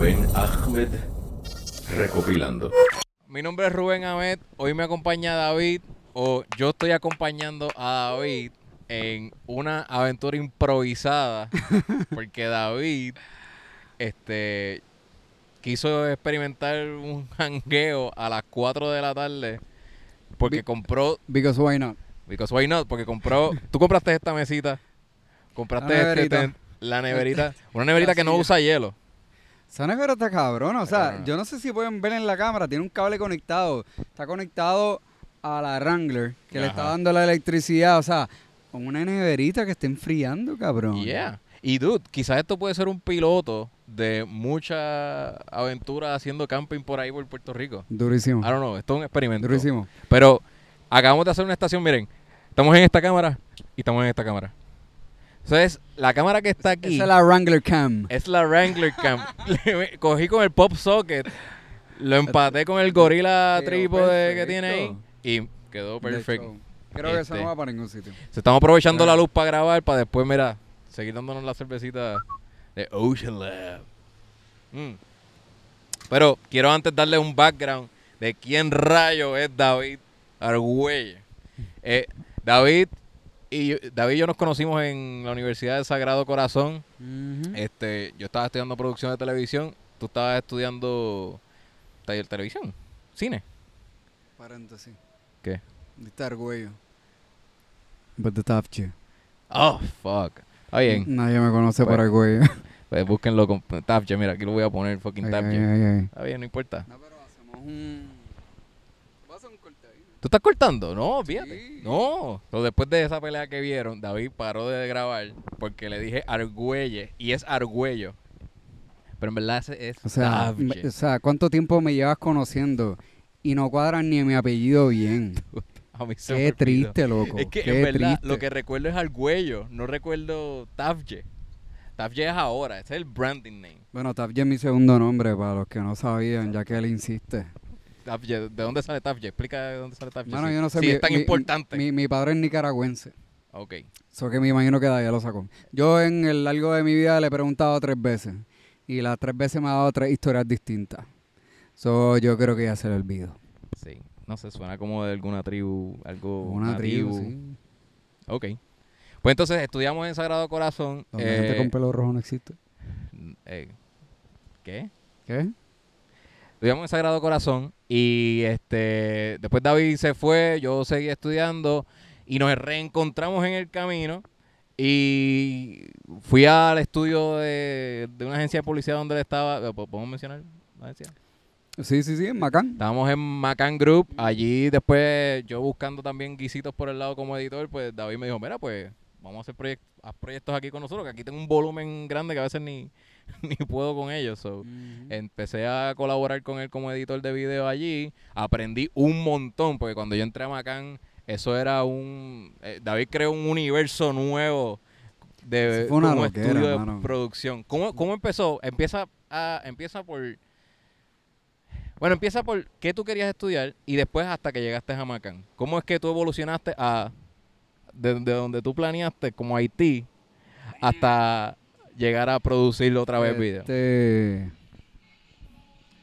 Rubén Ahmed recopilando. Mi nombre es Rubén Ahmed. Hoy me acompaña David, o yo estoy acompañando a David en una aventura improvisada, porque David este, quiso experimentar un jangueo a las 4 de la tarde, porque compró, Because why not? because why not, porque compró, tú compraste esta mesita, compraste La este la neverita, una neverita que no usa hielo. Nevera está cabrón. O sea, yo no sé si pueden ver en la cámara. Tiene un cable conectado. Está conectado a la Wrangler que le está dando la electricidad. O sea, con una neverita que está enfriando, cabrón. Yeah. Y dude, quizás esto puede ser un piloto de mucha aventura haciendo camping por ahí por Puerto Rico. Durísimo. I don't know, esto es un experimento. Durísimo. Pero acabamos de hacer una estación, miren, estamos en esta cámara y estamos en esta cámara. Entonces, la cámara que está aquí Esa es la Wrangler Cam. es la Wrangler Cam. Cogí con el pop socket, lo empaté con el gorila Quedó trípode que tiene ahí y quedó perfecto. Creo que eso Este. no va para ningún sitio. Se estamos aprovechando Claro. la luz para grabar, para después, mira, seguir dándonos la cervecita de Ocean Lab. Mm. Pero quiero antes darle un background de quién rayo es David Argüelle. Eh, David y yo, David y yo nos conocimos en la Universidad del Sagrado Corazón. Este, yo estaba estudiando producción de televisión, tú estabas estudiando taller televisión, cine. Paréntesis. ¿Qué? Diste argüello. But the chick. Oh, fuck. Está bien. Nadie me conoce por Pues, argüello. Pues búsquenlo con Tapje, mira, aquí lo voy a poner, fucking ay. Está bien, no importa. No, pero hacemos un... Voy a hacer un corte ahí. ¿Tú estás cortando? No, fíjate. Sí. No. Pero después de esa pelea que vieron, David paró de grabar porque le dije Argüelle y es Argüello. Pero en verdad ese es O sea, me- o sea, ¿cuánto tiempo me llevas conociendo y no cuadran ni mi apellido bien? A mí se me Qué triste, loco. Es que Qué en verdad triste. lo que recuerdo es Argüello, no recuerdo Tafje. Tafje es ahora, ese es el branding name. Bueno, Tafje es mi segundo nombre, para los que no sabían, ya que él insiste. ¿De dónde sale Tafje? Explica de dónde sale Tafje. Bueno, sí. yo no sé. Mi- es tan mi- importante. Mi, mi padre es nicaragüense. ok. Eso que me imagino que de allá lo sacó. Yo en el largo de mi vida le he preguntado tres veces. Y las tres veces me ha dado tres historias distintas. So, yo creo que ya se le olvidó. Sí. No sé, suena como de alguna tribu, algo Una tribu, sí. Ok. Pues entonces estudiamos en Sagrado Corazón. Donde la gente eh, con pelo rojo no existe. eh, ¿Qué? ¿Qué? Estudiamos en Sagrado Corazón y este después David se fue, yo seguí estudiando y nos reencontramos en el camino y fui al estudio de, de una agencia de policía donde él estaba. ¿P- ¿Podemos mencionar la agencia? Sí, sí, sí, en Macán. Estábamos en Macan Group. Allí después yo buscando también guisitos por el lado como editor, pues David me dijo, mira, pues vamos a hacer proyectos aquí con nosotros, que aquí tengo un volumen grande que a veces ni, ni puedo con ellos. So, Empecé a colaborar con él como editor de video allí. Aprendí un montón, porque cuando yo entré a Macan, eso era un... eh, David creó un universo nuevo de fue una como loquera, estudio de mano. producción. ¿Cómo, ¿Cómo empezó? Empieza, a, empieza por... Bueno, empieza por qué tú querías estudiar y después hasta que llegaste a Macan. ¿Cómo es que tú evolucionaste a... De, de donde tú planeaste como Haití hasta llegar a producir otra vez video? Este,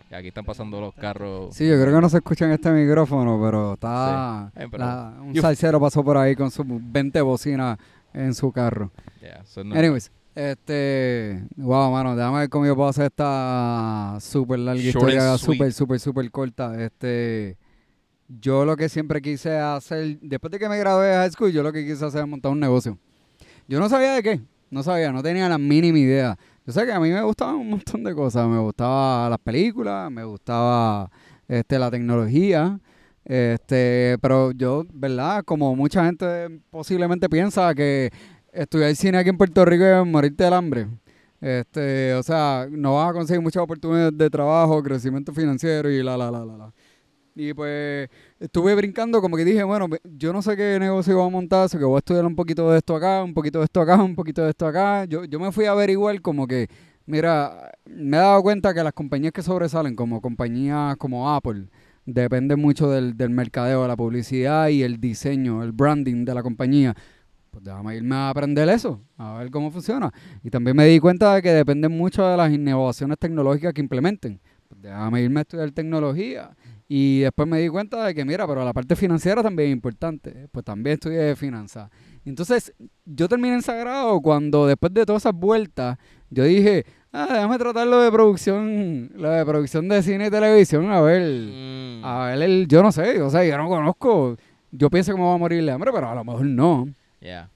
Y Aquí están pasando los carros. Sí, yo creo que no se escucha en este micrófono, pero está... Sí. Eh, pero- la- un You- salsero pasó por ahí con sus 20 bocinas en su carro. Yeah, so no- Anyways, este... Wow, mano, déjame ver cómo yo puedo hacer esta súper larga Short historia, súper, súper, súper corta. Este... Yo lo que siempre quise hacer, después de que me gradué de high school, yo lo que quise hacer es montar un negocio. Yo no sabía de qué, no sabía, no tenía la mínima idea. Yo sé que a mí me gustaban un montón de cosas, me gustaban las películas, me gustaba este, la tecnología, este, pero yo, ¿verdad? Como mucha gente posiblemente piensa que estudiar cine aquí en Puerto Rico es morirte del hambre. Este, o sea, no vas a conseguir muchas oportunidades de trabajo, crecimiento financiero y la, la, la, la, la. Y pues estuve brincando, como que dije, bueno, yo no sé qué negocio voy a montar, así que voy a estudiar un poquito de esto acá, un poquito de esto acá, un poquito de esto acá. Yo, yo me fui a averiguar como que, mira, me he dado cuenta que las compañías que sobresalen, como compañías como Apple, dependen mucho del, del mercadeo, de la publicidad y el diseño, el branding de la compañía. pues déjame irme a aprender eso, a ver cómo funciona. Y también me di cuenta de que depende mucho de las innovaciones tecnológicas que implementen. Pues déjame irme a estudiar tecnología. Y después me di cuenta de que, mira, pero la parte financiera también es importante. Pues también estudié finanzas. Entonces, yo terminé en Sagrado cuando después de todas esas vueltas, yo dije, ah, déjame tratar lo de producción, lo de producción de cine y televisión, a ver, Mm. a ver, el, yo no sé, o sea, yo no conozco, yo pienso que me voy a morir de hambre, pero a lo mejor no. Yeah.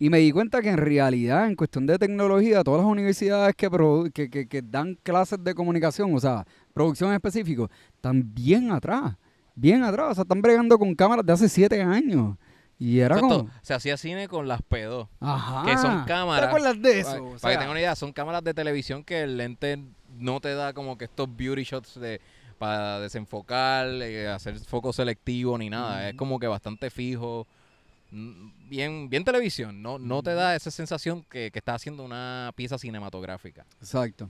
Y me di cuenta que en realidad, en cuestión de tecnología, todas las universidades que, produ- que, que- que dan clases de comunicación, o sea, producción en específico, están bien atrás, bien atrás, o sea, están bregando con cámaras de hace siete años. Y era Exacto, como... Se hacía cine con las P2. Ajá. que son ¿Te cámaras. acuerdas de eso? Para, O para sea, que tengan una idea, son cámaras de televisión que el lente no te da como que estos beauty shots de para desenfocar, eh, hacer foco selectivo ni nada. Es como que bastante fijo. mm, Bien, bien televisión. No, no te da esa sensación que, que estás haciendo una pieza cinematográfica. Exacto.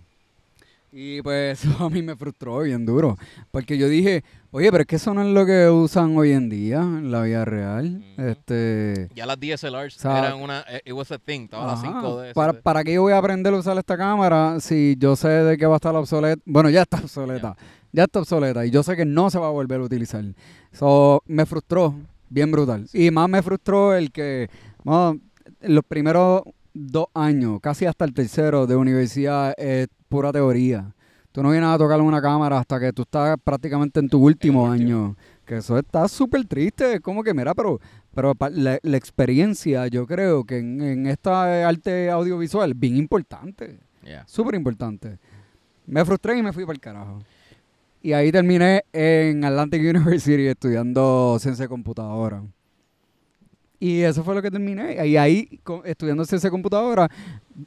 Y pues eso a mí me frustró bien duro. Porque yo dije, oye, pero es que eso no es lo que usan hoy en día en la vida real. Este. Ya las DSLRs O sea, eran una. eh, It was a thing. A las ajá, 5 de. ¿Para, ¿Para qué yo voy a aprender a usar esta cámara si yo sé de que va a estar obsoleta? Bueno, ya está obsoleta. Ya está obsoleta. Y yo sé que no se va a volver a utilizar. So, me frustró bien brutal. Y más me frustró el que, bueno, los primeros dos años, casi hasta el tercero de universidad, es pura teoría. Tú no vienes a tocar una cámara hasta que tú estás prácticamente en tu último, año. Que eso está súper triste. Es como que, mira, pero, pero la, la experiencia, yo creo que en, en esta arte audiovisual, bien importante. Yeah. Súper importante. Me frustré y me fui para el carajo. Y ahí terminé en Atlantic University estudiando ciencia de computadora. Y eso fue lo que terminé. Y ahí, estudiando ciencia de computadora,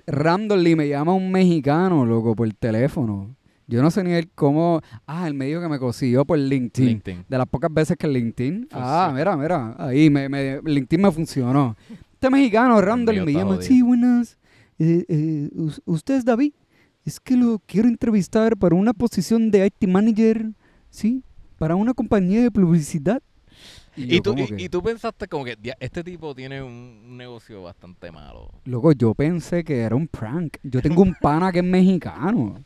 randomly me llama un mexicano, loco, por teléfono. Yo no sé ni el cómo... Ah, el medio que me consiguió por LinkedIn. LinkedIn. De las pocas veces que LinkedIn... Ah, Funciona. mira, mira. Ahí me, me- LinkedIn me funcionó. Este mexicano, randomly, me llama... jodido. Sí, buenas. Eh, eh, us- ¿Usted es David? Es que lo quiero entrevistar para una posición de IT manager, ¿sí? Para una compañía de publicidad. Y, yo tú, y, que, y tú pensaste como que "Dia, este tipo tiene un, negocio bastante malo. Loco, yo pensé que era un prank. Yo tengo un pana que es mexicano.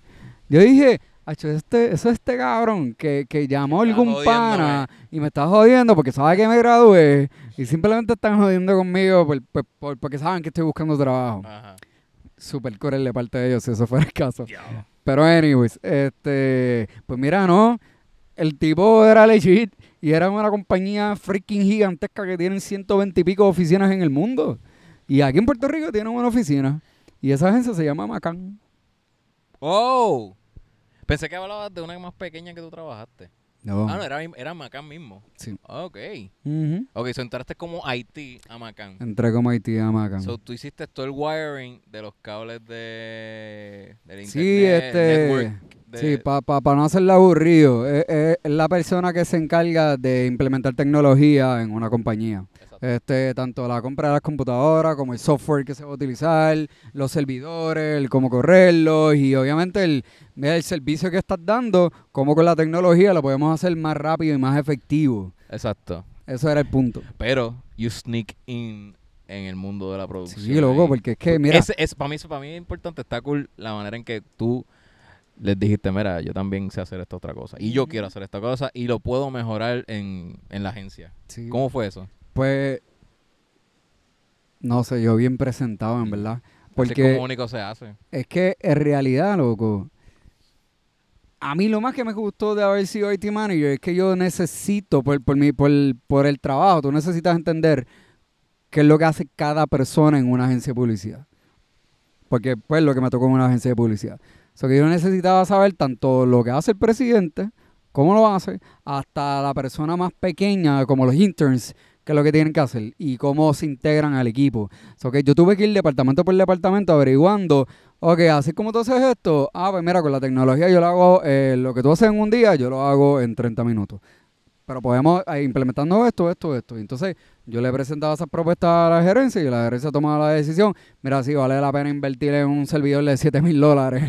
Yo dije, "Acho, este, eso es este cabrón que, que llamó a algún pana jodiéndome. y me está jodiendo porque sabe que me gradué y simplemente están jodiendo conmigo por- por- por- porque saben que estoy buscando trabajo. Ajá. Super cruel de parte de ellos si eso fuera el caso. Pero anyways, este, pues mira, no, el tipo era legit y era una compañía freaking gigantesca que tienen 120 y pico oficinas en el mundo. Y aquí en Puerto Rico tienen una oficina y esa agencia se llama Macan. ¡Oh! Pensé que hablabas de una más pequeña que tú trabajaste. No. Ah, no, era, era Macán mismo. Sí. Ok. Ujú. Ok, so entraste como IT a Macán. Entré como Haití a Macan. So tú hiciste todo el wiring de los cables de del internet, Sí, este, network de- sí, para no hacerla aburrido, es, es- es la persona que se encarga de implementar tecnología en una compañía. Exacto. Este, tanto la compra de las computadoras como el software que se va a utilizar, los servidores, el cómo correrlos y obviamente el, mira, el servicio que estás dando, cómo con la tecnología lo podemos hacer más rápido y más efectivo. Exacto. Eso era el punto. Pero you sneak in en el mundo de la producción. Sí, loco, porque es que, mira, Ese- es, para, mí, para mí es importante, está cool la manera en que tú les dijiste, mira, yo también sé hacer esta otra cosa. Y yo quiero hacer esta cosa y lo puedo mejorar en, en la agencia. sí, ¿Cómo fue eso? pues, no sé, yo bien presentado, en verdad. Así es Porque como único se hace. Es que en realidad, loco, a mí lo más que me gustó de haber sido IT manager es que yo necesito, por, por, mi, por, por el trabajo, tú necesitas entender qué es lo que hace cada persona en una agencia de publicidad. Porque pues lo que me tocó en una agencia de publicidad. O sea, que yo necesitaba saber tanto lo que hace el presidente, cómo lo hace, hasta la persona más pequeña, como los interns, qué es lo que tienen que hacer y cómo se integran al equipo. O sea, que yo tuve que ir departamento por departamento averiguando, ok, así como tú haces esto, ah, pues mira, con la tecnología yo lo hago, eh, lo que tú haces en un día, yo lo hago en 30 minutos. Pero podemos eh, implementando esto, esto, esto. Entonces yo le presentaba esas propuestas a la gerencia y la gerencia tomaba la decisión, mira, sí, vale la pena invertir en un servidor de 7 mil dólares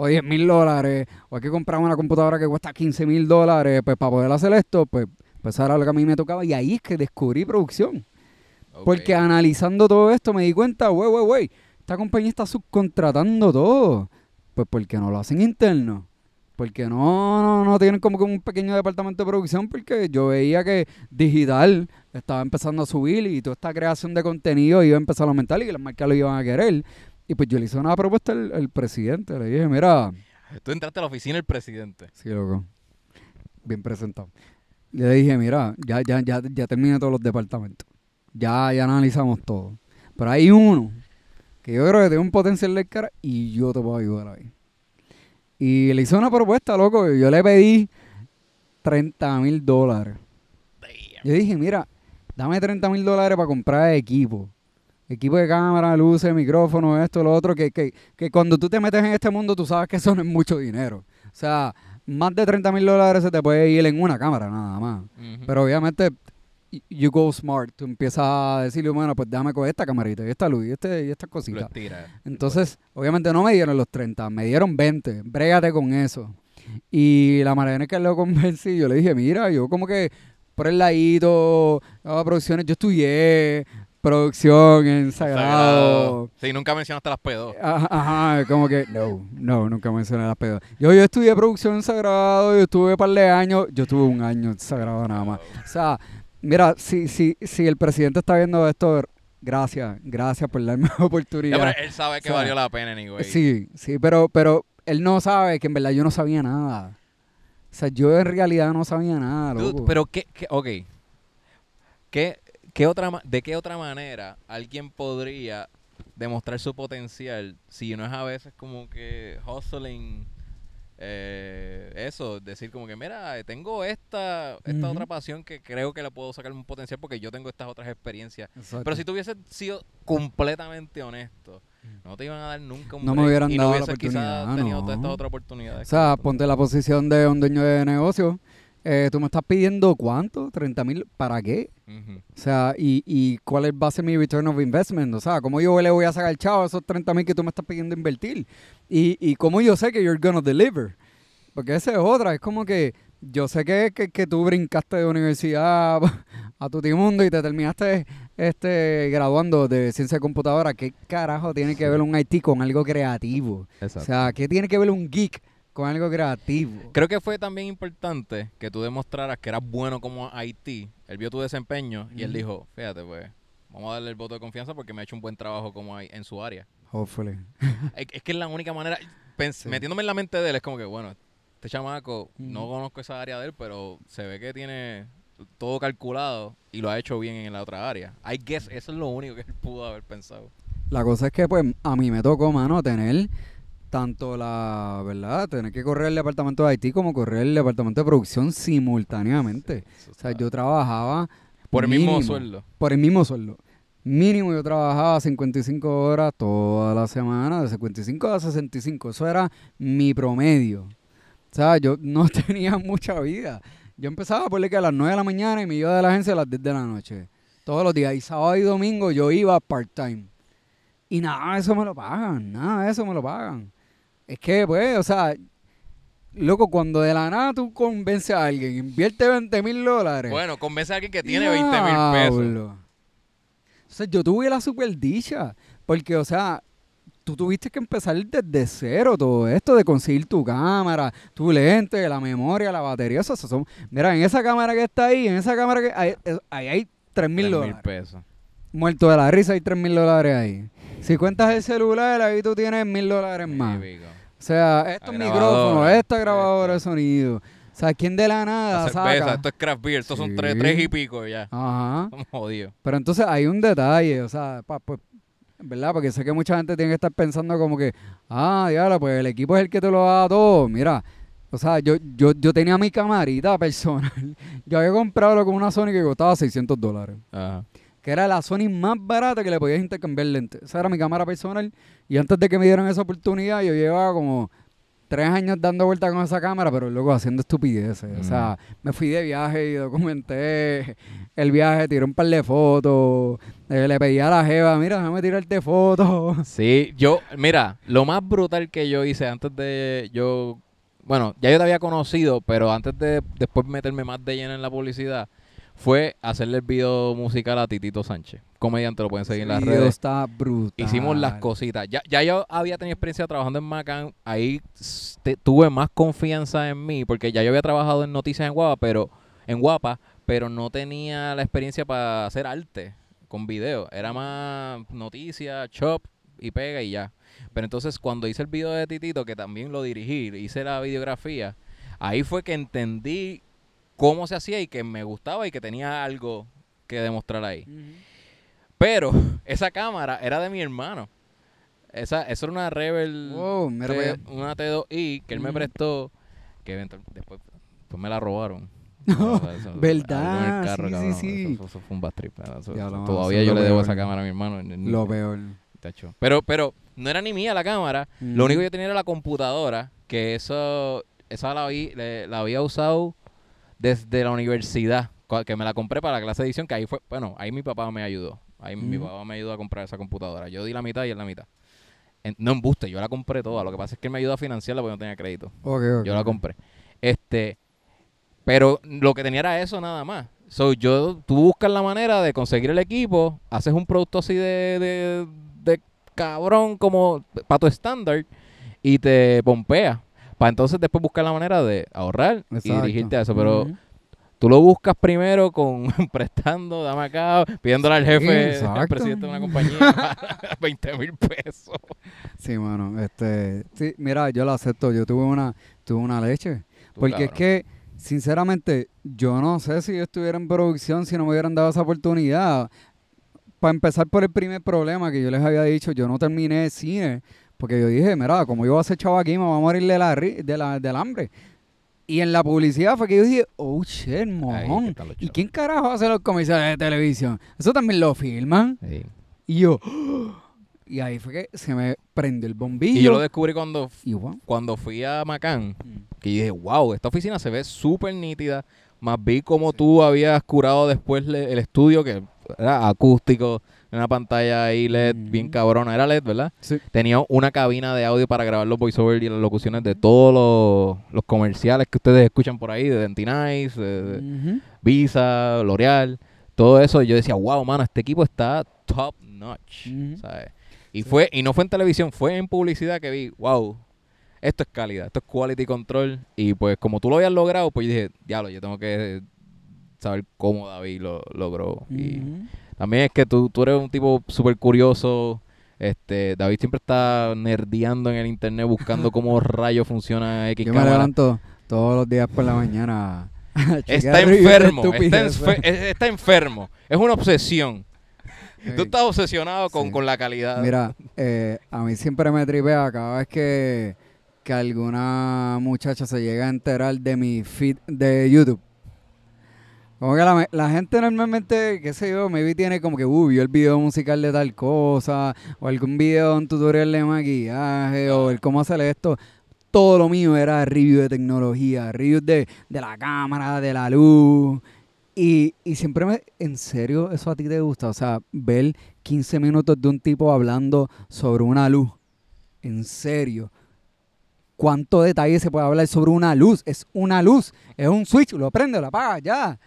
o 10 mil dólares, o hay que comprar una computadora que cuesta 15 mil dólares, pues para poder hacer esto, pues, pues eso era lo que a mí me tocaba. Y ahí es que descubrí producción. Porque analizando todo esto me di cuenta, güey, güey, güey, esta compañía está subcontratando todo. Pues porque no lo hacen interno. Porque no, no, no tienen como que un pequeño departamento de producción. Porque yo veía que digital estaba empezando a subir y toda esta creación de contenido iba a empezar a aumentar y que las marcas lo iban a querer. Y pues yo le hice una propuesta al, al presidente. Le dije, mira, Tú entraste a la oficina del presidente. Sí, loco. Bien presentado. Le dije, mira, ya, ya, ya, ya terminé todos los departamentos. Ya, ya analizamos todo. Pero hay uno que yo creo que tiene un potencial de cara y yo te puedo ayudar ahí. Y le hice una propuesta, loco. Yo le pedí 30 mil dólares. Yo dije, mira, dame 30 mil dólares para comprar equipo. Equipo de cámara, luces, micrófono, esto, lo otro. Que, que, que cuando tú te metes en este mundo, tú sabes que eso no es mucho dinero. O sea, más de 30 mil dólares se te puede ir en una cámara nada más. Pero obviamente, you go smart. Tú empiezas a decirle, bueno, pues déjame con esta camarita y esta luz y, este, y estas cositas. Entonces, obviamente no me dieron los 30, me dieron 20. Brégate con eso. Y la manera en que lo convencí, yo le dije, mira, yo como que por el ladito, hago producciones, yo estudié producción en Sagrado. Sí, nunca mencionaste las P2. Ajá, ajá, como que, no, no, nunca mencioné las pedas. Yo, yo estudié producción en Sagrado, yo estuve un par de años, yo estuve un año en Sagrado nada más. O sea, mira, si, si, si el presidente está viendo esto, gracias, gracias por darme la Ya, oportunidad. pero él sabe que O sea, valió la pena, anyway. Sí, sí, pero, pero él no sabe que en verdad yo no sabía nada. O sea, yo en realidad no sabía nada, Dude, pero qué, qué ok. ¿Qué, qué otra, ma- ¿De qué otra manera alguien podría demostrar su potencial si no es a veces como que hustling eh, eso, decir como que mira, tengo esta, esta otra pasión que creo que le puedo sacar un potencial porque yo tengo estas otras experiencias. Exacto. Pero si tú hubieses sido completamente honesto, no te iban a dar nunca un No me hubieran y dado no la quizás oportunidad, tenido no. todas estas otras oportunidades. O sea, ponte la posición de un dueño de negocio. Eh, tú me estás pidiendo cuánto? ¿30 mil? ¿Para qué? O sea, y, y cuál es va a ser mi return of investment? O sea, ¿cómo yo le voy a sacar chavo a esos 30 mil que tú me estás pidiendo invertir? Y, y cómo yo sé que you're gonna deliver? Porque esa es otra. Es como que yo sé que, que, que tú brincaste de universidad a tu mundo y te terminaste este, graduando de ciencia de computadora. ¿Qué carajo tiene que ver un IT con algo creativo? O sea, ¿qué tiene que ver un geek con algo creativo? Creo que fue también importante que tú demostraras que eras bueno como IT. Él vio tu desempeño y él dijo, fíjate, pues, vamos a darle el voto de confianza porque me ha hecho un buen trabajo como en su área. Hopefully. es, es que es la única manera, Sí. metiéndome en la mente de él, es como que, bueno, este chamaco, no conozco esa área de él, pero se ve que tiene todo calculado y lo ha hecho bien en la otra área. I guess eso es lo único que él pudo haber pensado. La cosa es que, pues, a mí me tocó, mano, tener tanto la, ¿verdad? Tener que correr el departamento de Haití como correr el departamento de producción simultáneamente. Eso O sea, yo trabajaba por el mismo sueldo. Por el mismo sueldo. Mínimo yo trabajaba 55 horas toda la semana, de 55 a 65. Eso era mi promedio. O sea, yo no tenía mucha vida. Yo empezaba por que a las 9 de la mañana y me iba de la agencia a las 10 de la noche. Todos los días. Y sábado y domingo yo iba part-time. Y nada de eso me lo pagan. Nada de eso me lo pagan. Es que, pues, o sea, loco, cuando de la nada tú convences a alguien, invierte 20 mil dólares. Bueno, convence a alguien que tiene 20 mil pesos. O sea, yo tuve la super dicha. Porque, o sea, tú tuviste que empezar desde cero todo esto de conseguir tu cámara, tu lente, la memoria, la batería. Eso, eso son, mira, en esa cámara que está ahí, en esa cámara que es- ahí hay 3 mil 3 dólares. pesos. Muerto de la risa, hay 3 mil dólares ahí. Si cuentas el celular, ahí tú tienes mil dólares más. Típico. O sea, estos La micrófonos, esta grabadora de sonido. O sea, ¿quién de la nada La cerveza, saca? esto es craft beer, estos son tres, tres y pico ya. Ajá. Estamos jodidos. Pero entonces hay un detalle, o sea, pa- pues, ¿verdad? Porque sé que mucha gente tiene que estar pensando como que, ah, diablo, pues el equipo es el que te lo da todo. Mira, o sea, yo, yo, yo tenía mi camarita personal. Yo había comprado como una Sony que costaba 600 dólares. Ajá. Que era la Sony más barata que le podías intercambiar lentes. Esa era mi cámara personal. Y antes de que me dieran esa oportunidad, yo llevaba como tres años dando vueltas con esa cámara, pero luego haciendo estupideces. O sea, me fui de viaje y documenté el viaje, tiré un par de fotos, eh, le pedí a la jeva, mira, déjame tirarte fotos. Sí, yo, mira, lo más brutal que yo hice antes de yo, bueno, ya yo te había conocido, pero antes de después meterme más de lleno en la publicidad, fue hacerle el video musical a Titito Sánchez. Comediante, lo pueden seguir en las video redes. está brutal. Hicimos las cositas. Ya, ya yo había tenido experiencia trabajando en Macan. Ahí te- tuve más confianza en mí porque ya yo había trabajado en noticias en Guapa, pero en Guapa, pero no tenía la experiencia para hacer arte con video. Era más noticias, chop y pega y ya. Pero entonces cuando hice el video de Titito, que también lo dirigí, hice la videografía, ahí fue que entendí cómo se hacía y que me gustaba y que tenía algo que demostrar ahí. Pero esa cámara era de mi hermano. Esa, eso era una Rebel, Wow, T- una T2i que él me prestó, que eventual- después pues me la robaron. No, eso- ¿verdad? algo en el carro, Sí, sí, cabrón, sí. Eso, eso fue un bad trip, eso- eso- Ya, no, todavía eso yo le debo peor. esa cámara a mi hermano. Lo peor. tacho. Pero, pero no era ni mía la cámara. Mm. Lo único que yo tenía era la computadora, que eso, esa la, vi- la había usado desde la universidad, que me la compré para la clase de edición, que ahí fue, bueno, ahí mi papá me ayudó. Ahí mi papá me ayudó a comprar esa computadora. Yo di la mitad y él la mitad. En- no embuste, yo la compré toda. Lo que pasa es que él me ayudó a financiarla porque no tenía crédito. Yo la compré. Este, pero lo que tenía era eso nada más. So, yo, tú buscas la manera de conseguir el equipo, haces un producto así de, de, de cabrón como para tu estándar y te pompea. Para entonces después buscar la manera de ahorrar y dirigirte a eso. Pero tú lo buscas primero con prestando, dame acá, pidiéndole al jefe, al exacto. presidente de una compañía, 20 mil pesos. Sí, mano, este, sí, mira, yo lo acepto, yo tuve una, tuve una leche, Tú, porque es que, sinceramente, yo no sé si yo estuviera en producción si no me hubieran dado esa oportunidad. Para empezar por el primer problema que yo les había dicho, yo no terminé cine, porque yo dije, mira, como yo voy a ser chavo aquí, me voy a morir de la, de la, del hambre. Y en la publicidad fue que yo dije, oh, shit, mojón. que ¿Y quién carajo hace los comerciales de televisión? Eso también lo filman. Sí. Y yo, y ahí fue que se me prendió el bombillo. Y yo lo descubrí cuando Y wow. cuando fui a Macán, que yo dije, wow, esta oficina se ve súper nítida. Más vi como tú habías curado después el estudio, que era acústico, una pantalla ahí LED bien cabrona. Era LED, ¿verdad? Sí. Tenía una cabina de audio para grabar los voiceovers y las locuciones de todos los, los comerciales que ustedes escuchan por ahí, de Denti Nice, de, de Ujú. Visa, L'Oreal, todo eso. Yo decía, wow, mano, este equipo está top notch. ¿sabes? Y fue y no fue en televisión, fue en publicidad que vi, wow, esto es calidad, esto es quality control. Y pues como tú lo habías logrado, pues yo dije, diablo, yo tengo que saber cómo David lo logró. Y. también es que tú, tú eres un tipo súper curioso. Este, David siempre está nerdeando en el internet buscando cómo rayos funciona X Yo me levanto todos los días por la mañana. Está enfermo, está, estupideces. enfe- es- está enfermo. Es una obsesión. Sí. Tú estás obsesionado con, Sí. con la calidad. Mira, eh, a mí siempre me tripea cada vez que, que alguna muchacha se llega a enterar de mi feed de YouTube. Como que la, gente normalmente, qué sé yo, maybe tiene como que, uh, vio el video musical de tal cosa, o algún video, un tutorial de maquillaje, o el cómo hacer esto. Todo lo mío era review de tecnología, review de, de la cámara, de la luz. Y, y siempre me, en serio, eso a ti te gusta, o sea, ver 15 minutos de un tipo hablando sobre una luz. En serio. ¿Cuánto detalle se puede hablar sobre una luz? Es una luz, es un switch, lo prende, lo apaga, ya.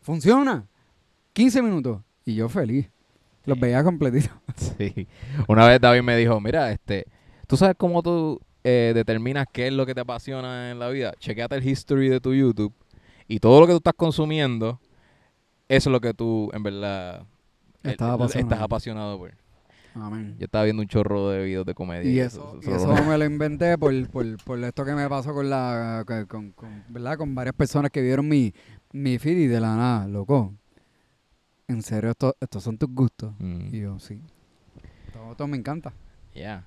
Funciona. 15 minutos. Y yo feliz. Los veía completitos. Sí. Una vez David me dijo, mira, este, ¿tú sabes cómo tú eh, determinas qué es lo que te apasiona en la vida? Chequeate el history de tu YouTube y todo lo que tú estás consumiendo, eso es lo que tú, en verdad, Estás apasionado. estás apasionado por. Amén. Yo estaba viendo un chorro de videos de comedia. Y eso, y eso me lo inventé por, por, por esto que me pasó con la con, con- con- ¿verdad? con varias personas que vieron mi, mi feed y de la nada, loco. En serio, esto- estos son tus gustos. Mm. Y yo, sí. Todo, todo me encanta. Ya.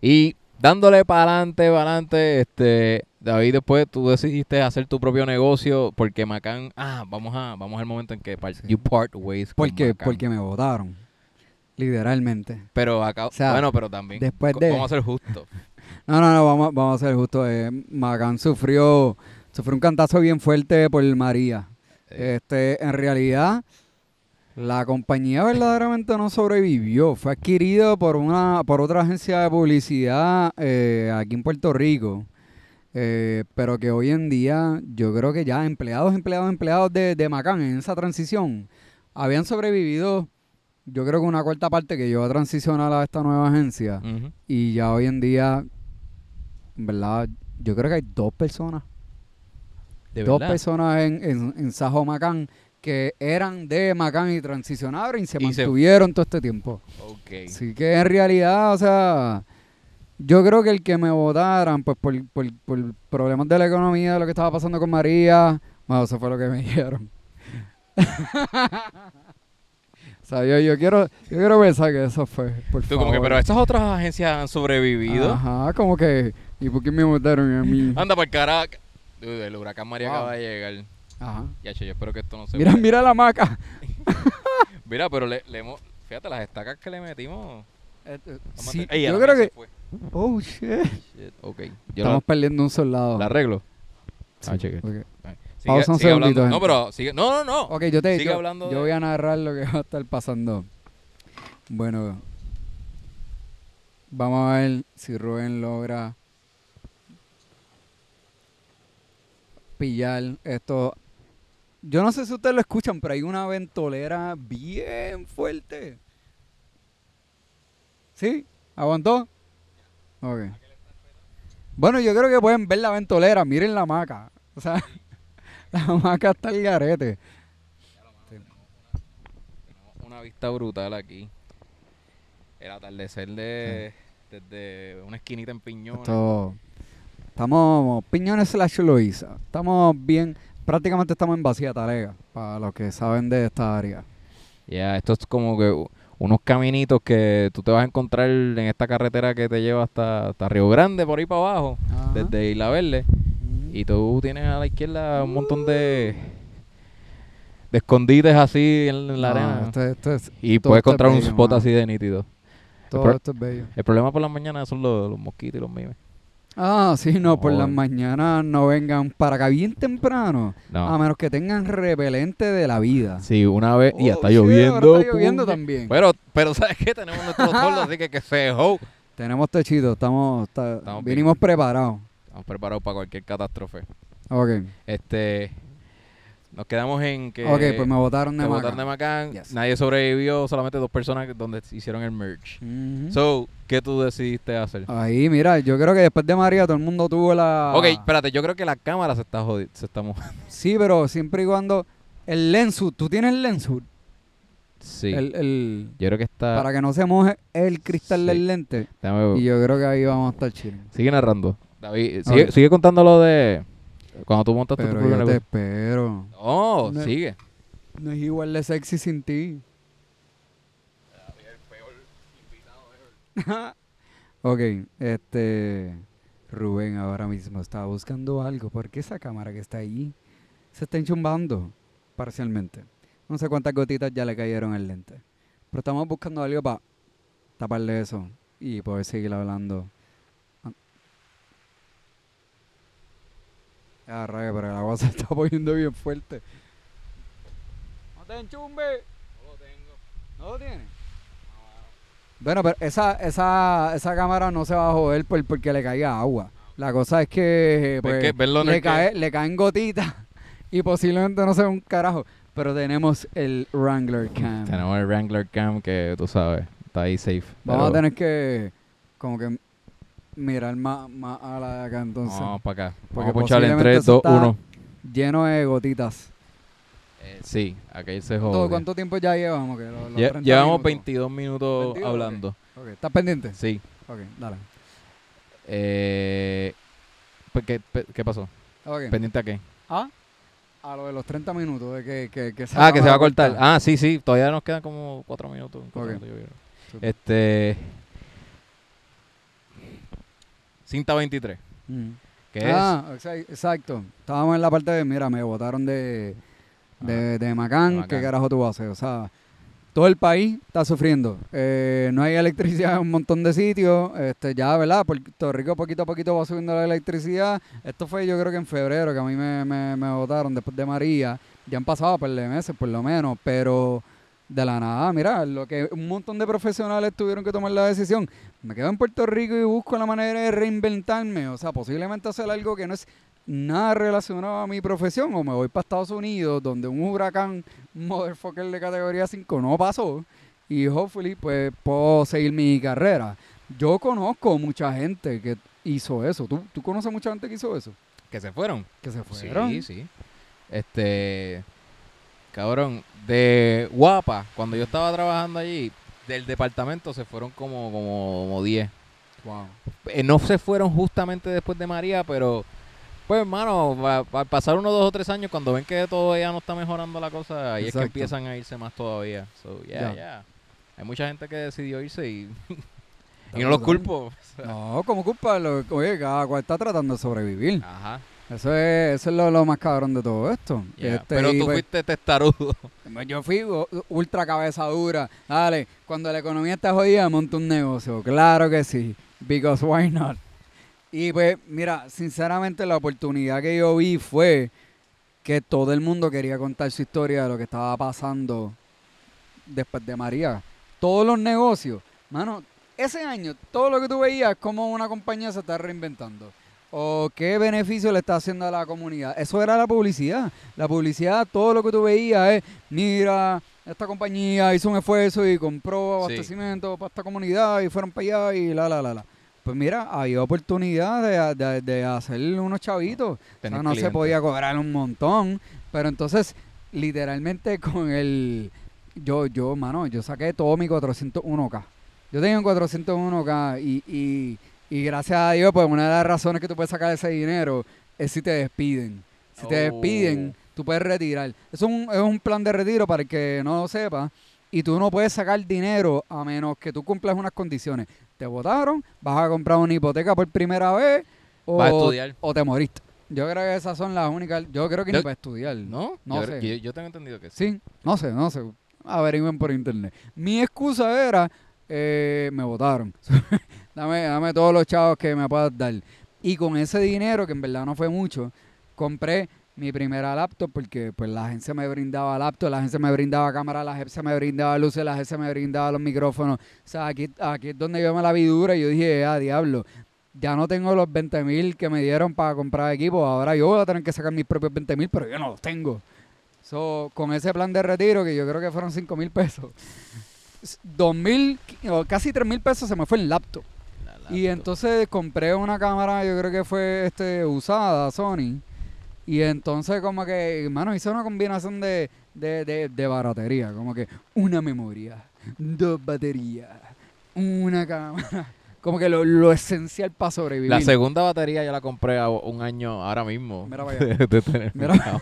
Y dándole para adelante, para adelante, este, David, después tú decidiste hacer tu propio negocio porque Macán, ah, vamos a, vamos al momento en que par- Sí. you part ways con Porque, Macán. porque me votaron. Literalmente. Pero acá, O sea, bueno, pero también, después de- vamos a ser justos. No, no, no, vamos, vamos a ser justos. Eh, Macán sufrió, sufrió un cantazo bien fuerte por María. Este, en realidad, la compañía verdaderamente no sobrevivió. Fue adquirido por una, por otra agencia de publicidad eh, aquí en Puerto Rico. Eh, pero que hoy en día yo creo que ya empleados, empleados, empleados de, de Macán en esa transición habían sobrevivido, yo creo que una cuarta parte que yo a transicionar a esta nueva agencia y ya hoy en día, en verdad, yo creo que hay dos personas, De dos verdad. personas en, en, en Sajo Macán que eran de Macán y transicionaron y se Y se- mantuvieron todo este tiempo. Ok. Así que en realidad, o sea, yo creo que el que me votaran, pues por, por, por problemas de la economía, de lo que estaba pasando con María, bueno, eso fue lo que me dijeron. o sea, yo, yo quiero, yo quiero pensar que eso fue, por Tú como que, pero estas otras agencias han sobrevivido. Ajá, como que, ¿y por qué me votaron a mí? Anda para el carajo. Dude, el huracán María Wow. acaba de llegar. Ajá. Ya, che, yo espero que esto no se Mira, vaya. mira la maca. Mira, pero le, le hemos... Fíjate, las estacas que le metimos... Sí, Ey, a yo creo que, oh, shit. Shit, Ok. Yo Estamos la, perdiendo un soldado. la arreglo. Sí, Ah, cheque. ok. Sigue, Pausa un sigue hablando. segundito, No, pero sigue... No, no, no. Ok, yo te Sigue yo, hablando yo voy a narrar lo que va a estar pasando. Bueno, vamos a ver si Rubén logra pillar esto. Yo no sé si ustedes lo escuchan, pero hay una ventolera bien fuerte. ¿Sí? ¿Aguantó? Ok. Bueno, yo creo que pueden ver la ventolera. Miren la maca. O sea, la maca está el garete. Tenemos una vista brutal aquí. El atardecer de... Desde una esquinita en Piñones. Esto- estamos piñones slash Loiza. Estamos bien, prácticamente estamos en vacía talega, para los que saben de esta área. Ya, esto es como que unos caminitos que tú te vas a encontrar en esta carretera que te lleva hasta, hasta Río Grande, por ahí para abajo, Ajá. desde Isla Verde. Mm. Y tú tienes a la izquierda un montón de, de escondites así en, la arena. esto- esto es- y puedes encontrar un bello, spot así de nítido. todo esto es bello. El problema por las mañanas son los, los mosquitos y los mimes. Ah, sí, no, por las mañanas no vengan para acá bien temprano, No. a menos que tengan repelente de la vida. Sí, una vez. y ya Oh, está shit, lloviendo. ahora está lloviendo también. Pero, pero ¿sabes qué? Tenemos nuestro toldo, así que que se ho. Tenemos techito, estamos, está- Estamos bien. vinimos preparados. Estamos preparados para cualquier catástrofe. Ok, Este. Nos quedamos en que. ok, pues me votaron de te Maca. botaron de Macán. Yes. Nadie sobrevivió, solamente dos personas donde hicieron el. Ujú. So, ¿qué tú decidiste hacer? Ahí, mira, yo creo que después de María todo el mundo tuvo la... Ok, espérate, yo creo que la cámara se está jodiendo. Se está mojando. Sí, pero siempre y cuando... El Lensu, ¿tú tienes el Lensu? Sí. El, el- yo creo que está. Para que no se moje el cristal Sí. del lente. Déjame- Y yo creo que ahí vamos a estar chill. Sigue narrando. David, sigue, sigue contando lo de. Cuando tú montaste tu Pero yo te espero. Oh, No. sigue. No es igual de sexy sin ti. ok, este... Rubén ahora mismo está buscando algo. porque esa cámara que está ahí se está enchumbando parcialmente? No sé cuántas gotitas ya le cayeron al lente. Pero estamos buscando algo para taparle eso y poder seguir hablando. Ah, raya, pero el agua se está poniendo bien fuerte. ¡No te enchumbe! No lo tengo. ¿No lo tienes? Bueno, pero esa, esa, esa cámara no se va a joder por, porque le caiga agua. La cosa es que, Pues que no le, que- caen gotitas y posiblemente no sea un carajo. Pero tenemos el Wrangler Cam. Tenemos el Wrangler Cam que tú sabes, está ahí safe. Vamos a tener que como que mirar más, más a la de acá entonces. Vamos para acá. Porque Vamos a en posiblemente 3, eso 2, está 1. Lleno de gotitas. Eh, sí, aquel se ¿Todo- jode. ¿Cuánto tiempo ya llevamos? Que los- los Lle- 30 llevamos minutos. 22 minutos 22, hablando. Ok, ¿Estás pendiente? Sí. Ok, dale. Eh, ¿qué, qué pasó? ¿Pendiente a qué? Ah, a lo de los 30 minutos de que, que, que Ah, que se va a cortar. cortar. Ah, sí, sí. Todavía nos quedan como 4 minutos. cuatro Ok. minutos, yo. Este. Cinta 23. Mm. ¿Qué Ah, exa- exacto. Estábamos en la parte de, mira, me votaron de, de, de Macán, de Macán. ¿qué carajo tú vas a hacer? O sea, todo el país está sufriendo. Eh, no hay electricidad en un montón de sitios. Este, ya, ¿verdad? Puerto Rico poquito a poquito va subiendo la electricidad. Esto fue yo creo que en febrero que a mí me, me, me votaron después de María. Ya han pasado un par de meses por lo menos, pero de la nada, mira, lo que un montón de profesionales tuvieron que tomar la decisión. Me quedo en Puerto Rico y busco la manera de reinventarme. O sea, posiblemente hacer algo que no es nada relacionado a mi profesión. O me voy para Estados Unidos, donde un huracán motherfucker de categoría 5 no pasó. Y hopefully, pues, puedo seguir mi carrera. Yo conozco mucha gente que hizo eso. ¿Tú, tú conoces mucha gente que hizo eso? Que se fueron. Que se fueron. Sí, sí. Este. Cabrón, de Guapa, cuando yo estaba trabajando allí, del departamento se fueron como, como, como 10. Wow. Eh, no se fueron justamente después de María, pero pues hermano, va, va a pasar unos dos o tres años cuando ven que todo ya no está mejorando la cosa, ahí es que empiezan a irse más todavía. So, yeah, yeah. Hay mucha gente que decidió irse y, y no los culpo. O sea, No, como culpa, lo- oye, cada cual está tratando de sobrevivir. Ajá. Eso es, eso es lo, lo más cabrón de todo esto. yeah. Este, pero y tú pues, fuiste testarudo. Yo fui ultra cabeza dura. Dale, cuando la economía está jodida, monto un negocio. Claro que sí. Because why not? Y pues, mira, sinceramente la oportunidad que yo vi fue que todo el mundo quería contar su historia de lo que estaba pasando después de María. Todos los negocios, mano, ese año, todo lo que tú veías, como una compañía se está reinventando. O qué beneficio le está haciendo a la comunidad. Eso era la publicidad. La publicidad, todo lo que tú veías es, mira, esta compañía hizo un esfuerzo y compró Sí. abastecimiento para esta comunidad y fueron para allá y la, la, la, la. Pues mira, había oportunidad de, de, de hacer unos chavitos. O sea, Tener no se podía cobrar un montón. Pero entonces, literalmente con el... Yo, yo, mano, yo saqué todo mi 401k. Yo tenía un 401k y, y, y gracias a Dios, pues una de las razones que tú puedes sacar ese dinero es si te despiden. Si te Oh. despiden, tú puedes retirar. Es un, es un plan de retiro para el que no lo sepa. Y tú no puedes sacar dinero a menos que tú cumplas unas condiciones. Te votaron, vas a comprar una hipoteca por primera vez o, Vas a estudiar. o te moriste. Yo creo que esas son las únicas. Yo creo que Yo- ni para estudiar. ¿No? No yo, sé. yo, yo tengo entendido que sí. Sí, no sé, no sé. Averigüen por internet. Mi excusa era, eh, me votaron. dame, dame todos los chavos que me puedas dar. Y con ese dinero, que en verdad no fue mucho, compré mi primera laptop porque pues la agencia me brindaba laptop, la agencia me brindaba cámara, la agencia me brindaba luces, la agencia me brindaba los micrófonos. O sea, aquí, aquí es donde yo me la vi dura y yo dije, ah, diablo, ya no tengo los 20 mil que me dieron para comprar equipo, ahora yo voy a tener que sacar mis propios 20 mil, pero yo no los tengo. So, con ese plan de retiro, que yo creo que fueron 5 mil pesos, 2 mil, o casi 3 mil pesos se me fue en laptop. Y entonces compré una cámara, yo creo que fue este usada, Sony. Y entonces como que, hermano, hice una combinación de, de, de, de baratería. Como que una memoria, dos baterías, una cámara. Como que lo, lo esencial para sobrevivir. La segunda batería ya la compré a un año ahora mismo. Mira para allá. de, de tener mi Mira.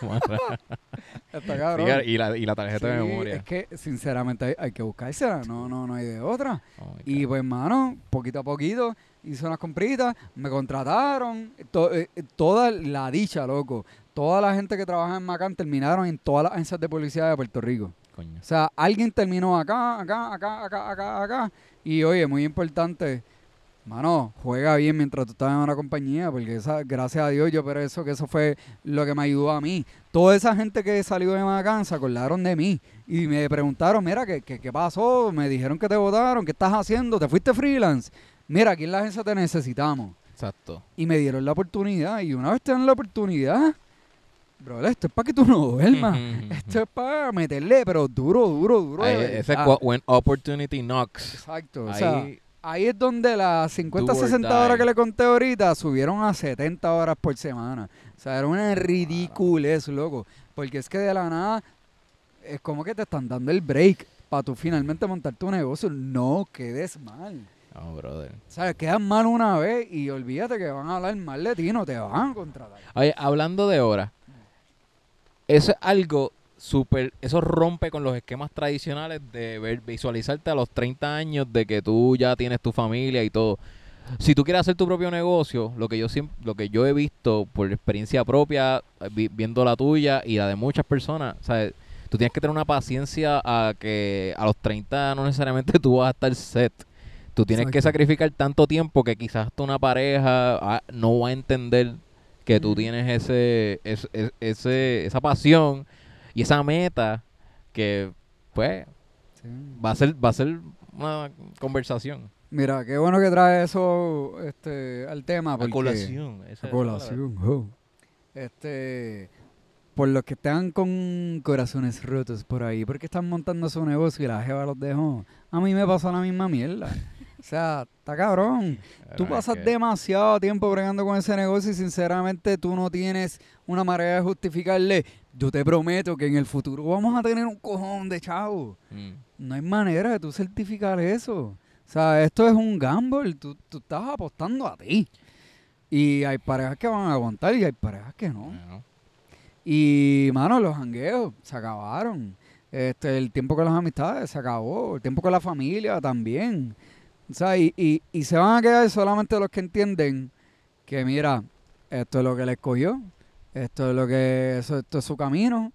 Está cabrón. Sí, y, la, y la tarjeta de memoria. Es que sinceramente hay, hay que buscársela, no, no, no hay de otra. Oh Y pues, mano, poquito a poquito hice unas compritas, me contrataron, to- eh, eh, toda la dicha, loco. Toda la gente que trabaja en Macán terminaron en todas las agencias de policía de Puerto Rico. Coño. O sea, alguien terminó acá, acá, acá, acá, acá, acá. Y oye, muy importante, mano, juega bien mientras tú estás en una compañía, porque esa, gracias a Dios yo pero eso que eso fue lo que me ayudó a mí. Toda esa gente que salió de Macán se acordaron de mí y me preguntaron, mira, ¿qué, qué, qué pasó? Me dijeron que te votaron, ¿qué estás haciendo? ¿Te fuiste freelance? Mira, aquí en la agencia te necesitamos. Exacto. Y me dieron la oportunidad. Y una vez te dan la oportunidad, bro, esto es para que tú no duermas. Esto es para meterle, pero duro, duro, duro. Ahí, ese cu- when opportunity knocks. Exacto. O Ahí, sea, ahí es donde las 50, Do or 60 die. horas que le conté ahorita subieron a 70 horas por semana. O sea, era una ridiculez, loco. Porque es que de la nada es como que te están dando el break para tú finalmente montar tu negocio. No quedes mal. oh, brother. O sea, quedas mal una vez y olvídate que van a hablar mal de ti, no te van a contratar. Oye, hablando de horas, eso es algo súper, eso rompe con los esquemas tradicionales de ver, visualizarte a los 30 años de que tú ya tienes tu familia y todo. Si tú quieres hacer tu propio negocio, lo que yo siempre, lo que yo he visto por experiencia propia, eh, vi- viendo la tuya y la de muchas personas, ¿sabes? Tú tienes que tener una paciencia a que a los 30 no necesariamente tú vas a estar set. Tú tienes que sacrificar tanto tiempo que quizás tú una pareja ah, no va a entender que tú tienes ese, ese, ese- esa pasión y esa meta que, pues, Sí. Va a ser, va a ser una conversación. Mira, qué bueno que trae eso este, al tema. Porque, A colación. esa es A la colación, oh. Este, por los que están con corazones rotos por ahí, porque están montando su negocio y la jeva los dejó. A mí me pasó la misma mierda. O sea, está cabrón. Tú pasas demasiado tiempo bregando con ese negocio y sinceramente tú no tienes una manera de justificarle. Yo te prometo que en el futuro vamos a tener un cojón de chavo. Mm. No hay manera de tú certificar eso. O sea, esto es un gamble. Tú, tú estás apostando a ti. Y hay parejas que van a aguantar y hay parejas que no. Bueno, Y, mano, los jangueos se acabaron. Este, el tiempo con las amistades se acabó. El tiempo con la familia también. O sea, y, y, y se van a quedar solamente los que entienden que, mira, esto es lo que le escogió. Esto es lo que, eso, esto es su camino.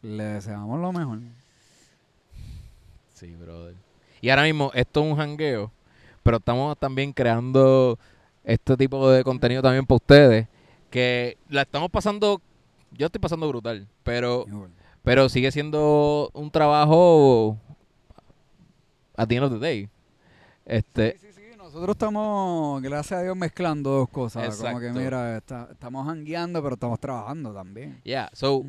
Le deseamos lo mejor. Sí, brother. Y ahora mismo, esto es un jangueo, pero estamos también creando este tipo de contenido también para ustedes, que la estamos pasando, yo estoy pasando brutal, pero, pero sigue siendo un trabajo a the end of the day. Este, Sí, sí, sí. Nosotros estamos, gracias a Dios, mezclando dos cosas. Como que, mira, está- estamos jangueando, pero estamos trabajando también. yeah, so,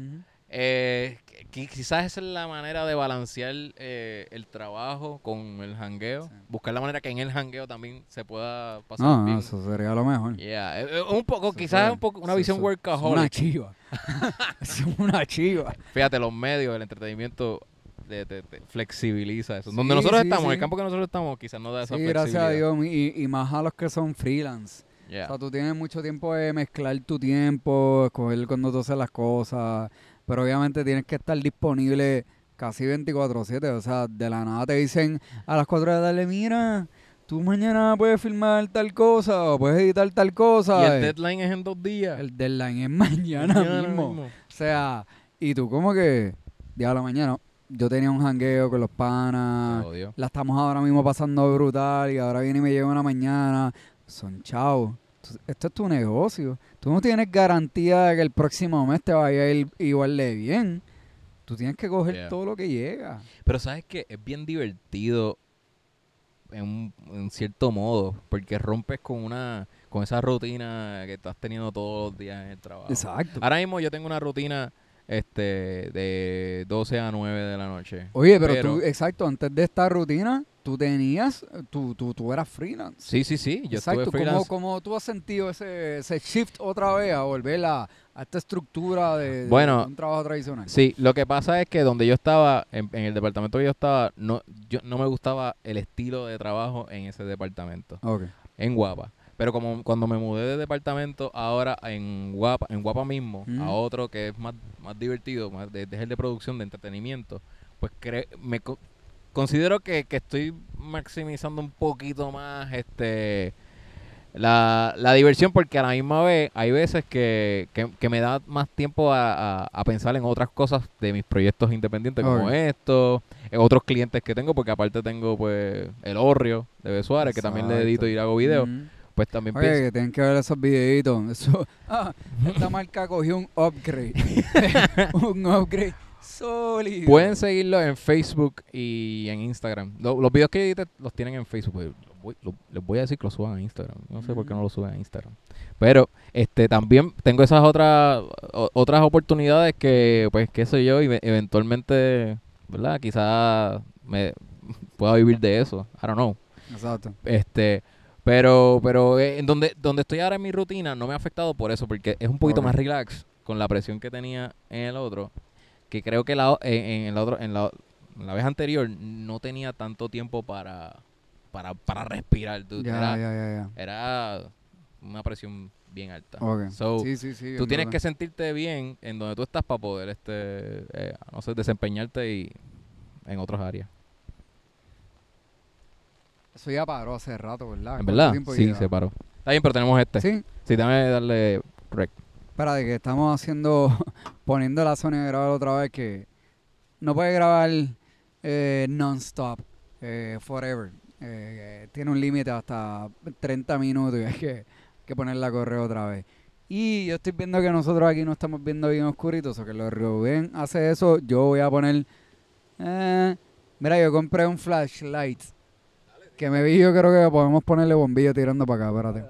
eh, qui- quizás esa es la manera de balancear eh, el trabajo con el jangueo, Sí. buscar la manera que en el jangueo también se pueda pasar No, bien. no, eso sería lo mejor. Yeah, eh, eh, un poco, Eso quizás fue- un poco una eso- visión eso- Es una workaholic. chiva. es una chiva. Fíjate, los medios, el entretenimiento te, te- te flexibiliza eso. Donde Sí, nosotros sí, estamos, sí. el campo que nosotros estamos, quizás no da esa Sí, gracias a. Dios. Y, y más a los que son freelance. Yeah. O sea, tú tienes mucho tiempo de mezclar tu tiempo, escoger cuando tú haces las cosas. Pero obviamente tienes que estar disponible casi 24-7. O sea, de la nada te dicen a las 4 de la tarde, mira, tú mañana puedes filmar tal cosa o puedes editar tal cosa. y el deadline es en dos días. el deadline es mañana, Mañana mismo. mismo. O sea, y tú como que, día a la mañana, yo tenía un jangueo con los panas, la estamos ahora mismo pasando brutal y ahora viene y me llega una mañana. Son chavos. Tú- Esto es tu negocio. Tú no tienes garantía de que el próximo mes te vaya a ir igual de bien. Tú tienes que coger Yeah. todo lo que llega. Pero sabes que es bien divertido en, un- en cierto modo, porque rompes con una con esa rutina que estás teniendo todos los días en el trabajo. Exacto. Ahora mismo yo tengo una rutina este de 12 a 9 de la noche. Oye, pero, pero- tú, exacto, antes de esta rutina, tú tenías, tú, tú, tú eras freelance. Sí, sí, sí. Yo Exacto, estuve ¿cómo, freelance. cómo tú has sentido ese, ese shift otra vez a volver a, a esta estructura de, de Bueno, un trabajo tradicional? Sí, lo que pasa es que donde yo estaba, en, en el departamento que yo estaba, no, yo, no me gustaba el estilo de trabajo en ese departamento, Ok. en Guapa. Pero como cuando me mudé de departamento ahora en Guapa, en Guapa mismo, Mm. a otro que es más, más divertido, más de, de, de producción, de entretenimiento, pues cre- me co- considero que, que estoy maximizando un poquito más este la, la diversión porque a la misma vez hay veces que, que, que me da más tiempo a, a- a pensar en otras cosas de mis proyectos independientes como Ok. esto, en otros clientes que tengo, porque aparte tengo pues el Orrio de B. Suárez, que también le edito y hago videos, Mm. Pues también Oye, pienso... que tienen que ver esos videitos. Eso, ah, esta marca cogió un upgrade. un upgrade sólido. Pueden seguirlo en Facebook y en Instagram. Lo- los videos que edité los tienen en Facebook. pero los voy- lo- les voy a decir que los suban a Instagram. No sé por qué no los suben a Instagram. Pero este también tengo esas otras o- otras oportunidades que, pues, qué sé yo, y eventualmente, ¿verdad? Quizás me pueda vivir de eso. I don't know. Exacto. Este, pero, pero eh, en donde, donde estoy ahora en mi rutina no me ha afectado por eso, porque es un poquito más relax con la presión que tenía en el otro, que creo que la, en, en el otro, en la, en la vez anterior no tenía tanto tiempo para, para, para respirar. dude. Era, era una presión bien alta. So, sí, sí, sí. Tú en tienes verdad. que sentirte bien en donde tú estás para poder, este, eh, no sé, desempeñarte y en otras áreas. Eso ya paró hace rato, ¿verdad? En ¿Cuánto verdad, sí, lleva? se paró. Está bien, pero tenemos este. Sí. Sí, déjame darle rec. Espérate, que estamos haciendo, poniendo la Sony a grabar otra vez que no puede grabar eh, non-stop, eh, forever. Eh, tiene un límite hasta 30 minutos y hay que, que ponerla a correr otra vez. Y yo estoy viendo que nosotros aquí no estamos viendo bien oscuritos, o que los Rubén hace eso, yo voy a poner Mira, yo compré un flashlight. Que me vi, yo creo que podemos ponerle bombillo tirando para acá, espérate.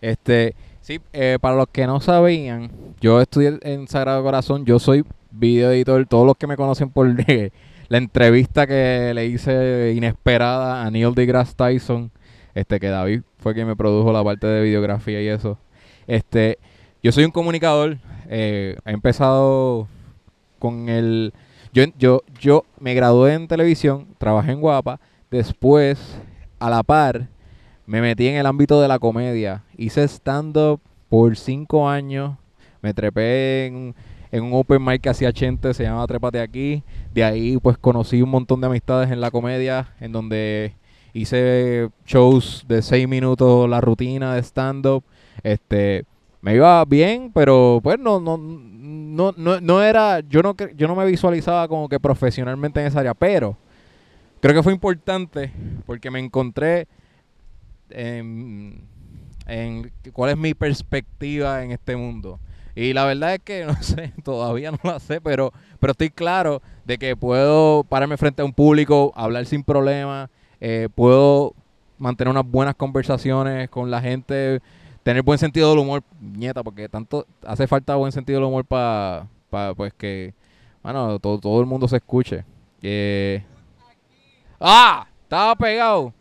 Este, sí, eh, para los que no sabían, yo estudié en Sagrado Corazón, yo soy video editor, todos los que me conocen por la entrevista que le hice inesperada a Neil deGrasse Tyson, este que David fue quien me produjo la parte de videografía y eso. Este, yo soy un comunicador, eh, he empezado con el yo, yo, yo me gradué en televisión, trabajé en Guapa, después, a la par, me metí en el ámbito de la comedia. Hice stand-up por cinco años, me trepé en, en un open mic que hacía Chente, se llama Trépate Aquí. De ahí, pues, conocí un montón de amistades en la comedia, en donde hice shows de seis minutos, la rutina de stand-up. Este, me iba bien, pero pues no, no, no, no, no era, yo no, yo no me visualizaba como que profesionalmente en esa área, pero creo que fue importante porque me encontré en, cuál es mi perspectiva en este mundo. Y la verdad es que no sé, todavía no la sé, pero, pero estoy claro de que puedo pararme frente a un público, hablar sin problema, eh, puedo mantener unas buenas conversaciones con la gente, tener buen sentido del humor, nieta, porque tanto hace falta buen sentido del humor para pues que, bueno, todo, todo el mundo se escuche. Eh, ¡Ah! Estaba pegado.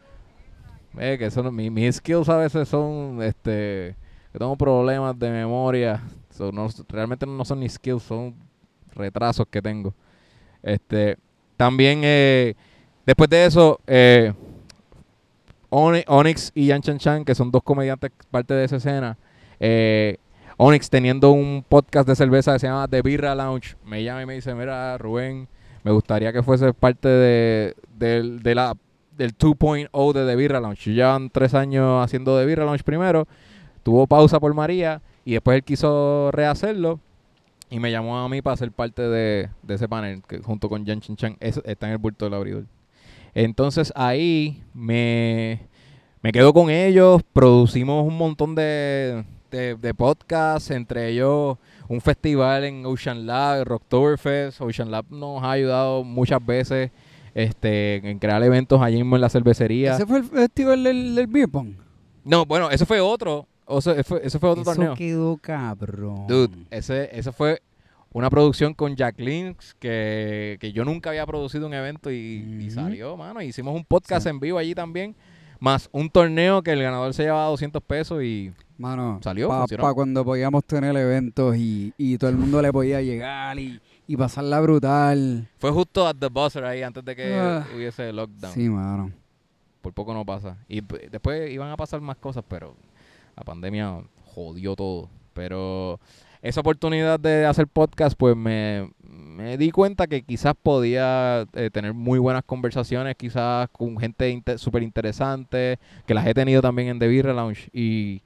Eh, que son, mi- mis skills a veces son, este, que tengo problemas de memoria. No, realmente no son ni skills, son retrasos que tengo. Este, también, eh, después de eso, eh, Onyx y Yan Chan Chan, que son dos comediantes parte de esa escena. Eh, Onyx teniendo un podcast de cerveza que se llama The Birra Lounge, me llama y me dice, mira Rubén, me gustaría que fuese parte de, del- de la, del 2.0 de The Birra Lounge. Llevan tres años haciendo The Birra Lounge primero, tuvo pausa por María y después él quiso rehacerlo y me llamó a mí para ser parte de, de ese panel que, junto con Yan Chan Chan. Eso está en el bulto del abridor. Entonces ahí me, me quedo con ellos, producimos un montón de, de, de podcasts, entre ellos un festival en Ocean Lab, Rocktoberfest. Ocean Lab nos ha ayudado muchas veces este, en crear eventos allí mismo en la cervecería. ¿Ese fue el festival del, del beer pong? No, bueno, eso fue otro. O sea, fue- eso fue otro Eso torneo. quedó cabrón. Dude, ese, ese fue una producción con Jack Links que, que yo nunca había producido un evento y, y Ujú. salió, mano. Hicimos un podcast Sí. en vivo allí también, más un torneo que el ganador se llevaba 200 pesos y Mano, Salió, para funcionó. cuando podíamos tener eventos y, y todo el mundo le podía llegar y, y pasarla brutal. fue justo at the buzzer ahí antes de que Ah. hubiese lockdown. Sí, mano. Por poco no pasa. Y después iban a pasar más cosas, pero la pandemia jodió todo. Pero esa oportunidad de hacer podcast, pues me, me di cuenta que quizás podía eh, tener muy buenas conversaciones, quizás con gente inte- súper interesante, que las he tenido también en The Beer Lounge. Y,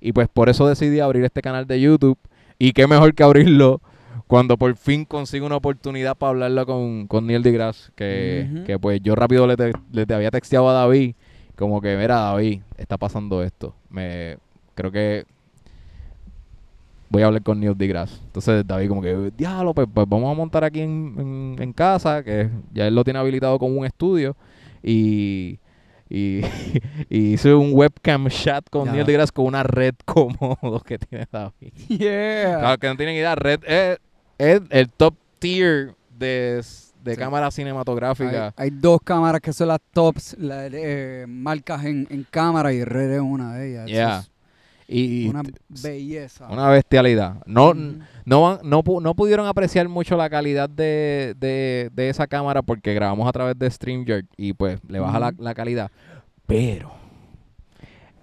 y pues por eso decidí abrir este canal de YouTube. Y qué mejor que abrirlo cuando por fin consigo una oportunidad para hablarlo con, con Neil deGrasse, que, que pues yo rápido le, te- le te había texteado a David, como que, mira David, está pasando esto. Me Creo que voy a hablar con Neil deGrasse. Entonces David como que, diablo, pues, pues vamos a montar aquí en, en- en casa, que ya él lo tiene habilitado como un estudio, y... Y, y hice un webcam chat con Ya. Neil deGrasse con una red cómodo que tiene David. Yeah. Claro, que no tienen idea, Red es, es el top tier de, de Sí. cámara cinematográfica. hay dos cámaras que son las tops, las eh, marcas en, en cámara y Red es una de ellas. Yeah. Y, una belleza. una bestialidad. No, Ujú. no, no, no pudieron apreciar mucho la calidad de, de, de esa cámara porque grabamos a través de StreamYard y pues le baja la, calidad. Pero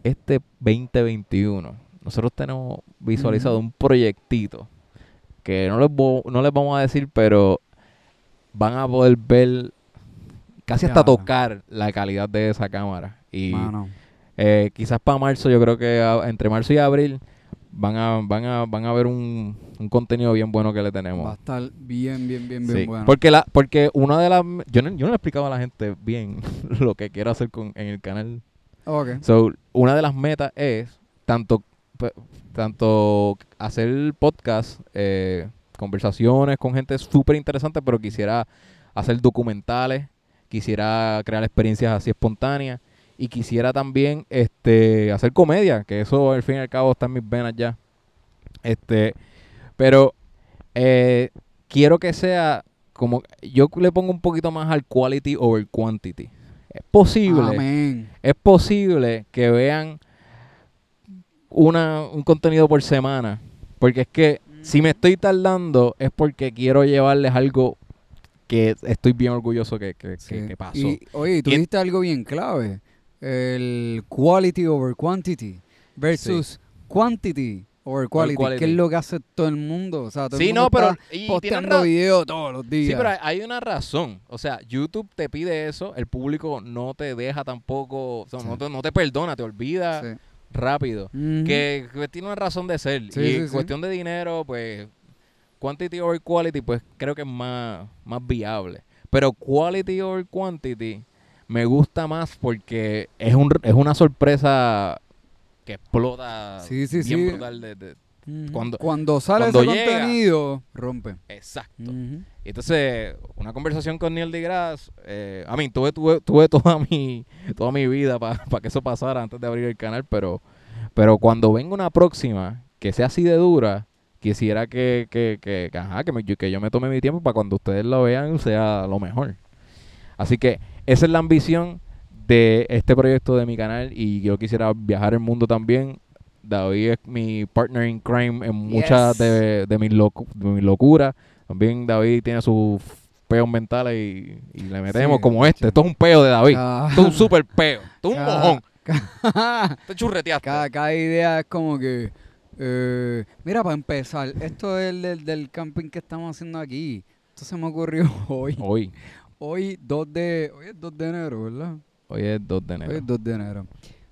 este 2021 nosotros tenemos visualizado un proyectito que no les, no les vamos a decir, pero van a poder ver casi hasta tocar la calidad de esa cámara. Y Mano. Eh, quizás para marzo, yo creo que a- entre marzo y abril van a, van a, van a ver un, un contenido bien bueno que le tenemos. Va a estar bien, bien, bien, bien Sí, bueno. Porque la, porque una de las yo no, yo no le explicaba a la gente bien lo que quiero hacer con, en el canal. Ok. So, una de las metas es tanto tanto hacer podcast, eh, conversaciones con gente súper interesante, pero quisiera hacer documentales, quisiera crear experiencias así espontáneas y quisiera también este hacer comedia, que eso al fin y al cabo está en mis venas ya. Este, pero eh, quiero que sea como yo le pongo un poquito más al quality over quantity. Es posible, Amén. es posible que vean una, un contenido por semana, porque es que si me estoy tardando es porque quiero llevarles algo que estoy bien orgulloso que, que, que- Sí. que pasó. Y, oye, tú dijiste algo bien clave. El quality over quantity versus quantity over quality, quality. que es lo que hace todo el mundo. O sea, todo el sí, mundo no, pero está y posteando videos todos los días. Sí, pero hay- una razón. O sea, YouTube te pide eso, el público no te deja tampoco, o sea, Sí. no, te, no te perdona, te olvida Sí. rápido. Que, que tiene una razón de ser. Sí, y en cuestión de dinero, pues, quantity over quality, pues creo que es más, más viable. Pero quality over quantity me gusta más porque es, un, es una sorpresa que explota Sí, sí, bien sí. brutal. De, de- Ujú. cuando- sale cuando ese llega- contenido, rompe. exacto. Entonces, una conversación con Neil deGrasse, eh, a mí, tuve, tuve, tuve toda mi toda mi vida para que eso pasara antes de abrir el canal, pero pero cuando venga una próxima que sea así de dura, quisiera que, que, que, que, ajá, que, me- que yo me tome mi tiempo para cuando ustedes lo vean sea lo mejor. Así que esa es la ambición de este proyecto de mi canal y yo quisiera viajar el mundo también. David es mi partner in crime en muchas Yes. de, de mis locu- mis locuras. También David tiene sus peos mentales y, y le metemos Sí, como este. Esto es un peo de David. Esto es un super peo. Esto es un mojón. cada, Te churreteaste. cada idea es como que. eh, mira, para empezar, esto es el del, del camping que estamos haciendo aquí. Esto se me ocurrió hoy. Hoy. Hoy 2 de, hoy es 2 de enero, ¿verdad? Hoy es 2 de enero. Hoy es 2 de enero.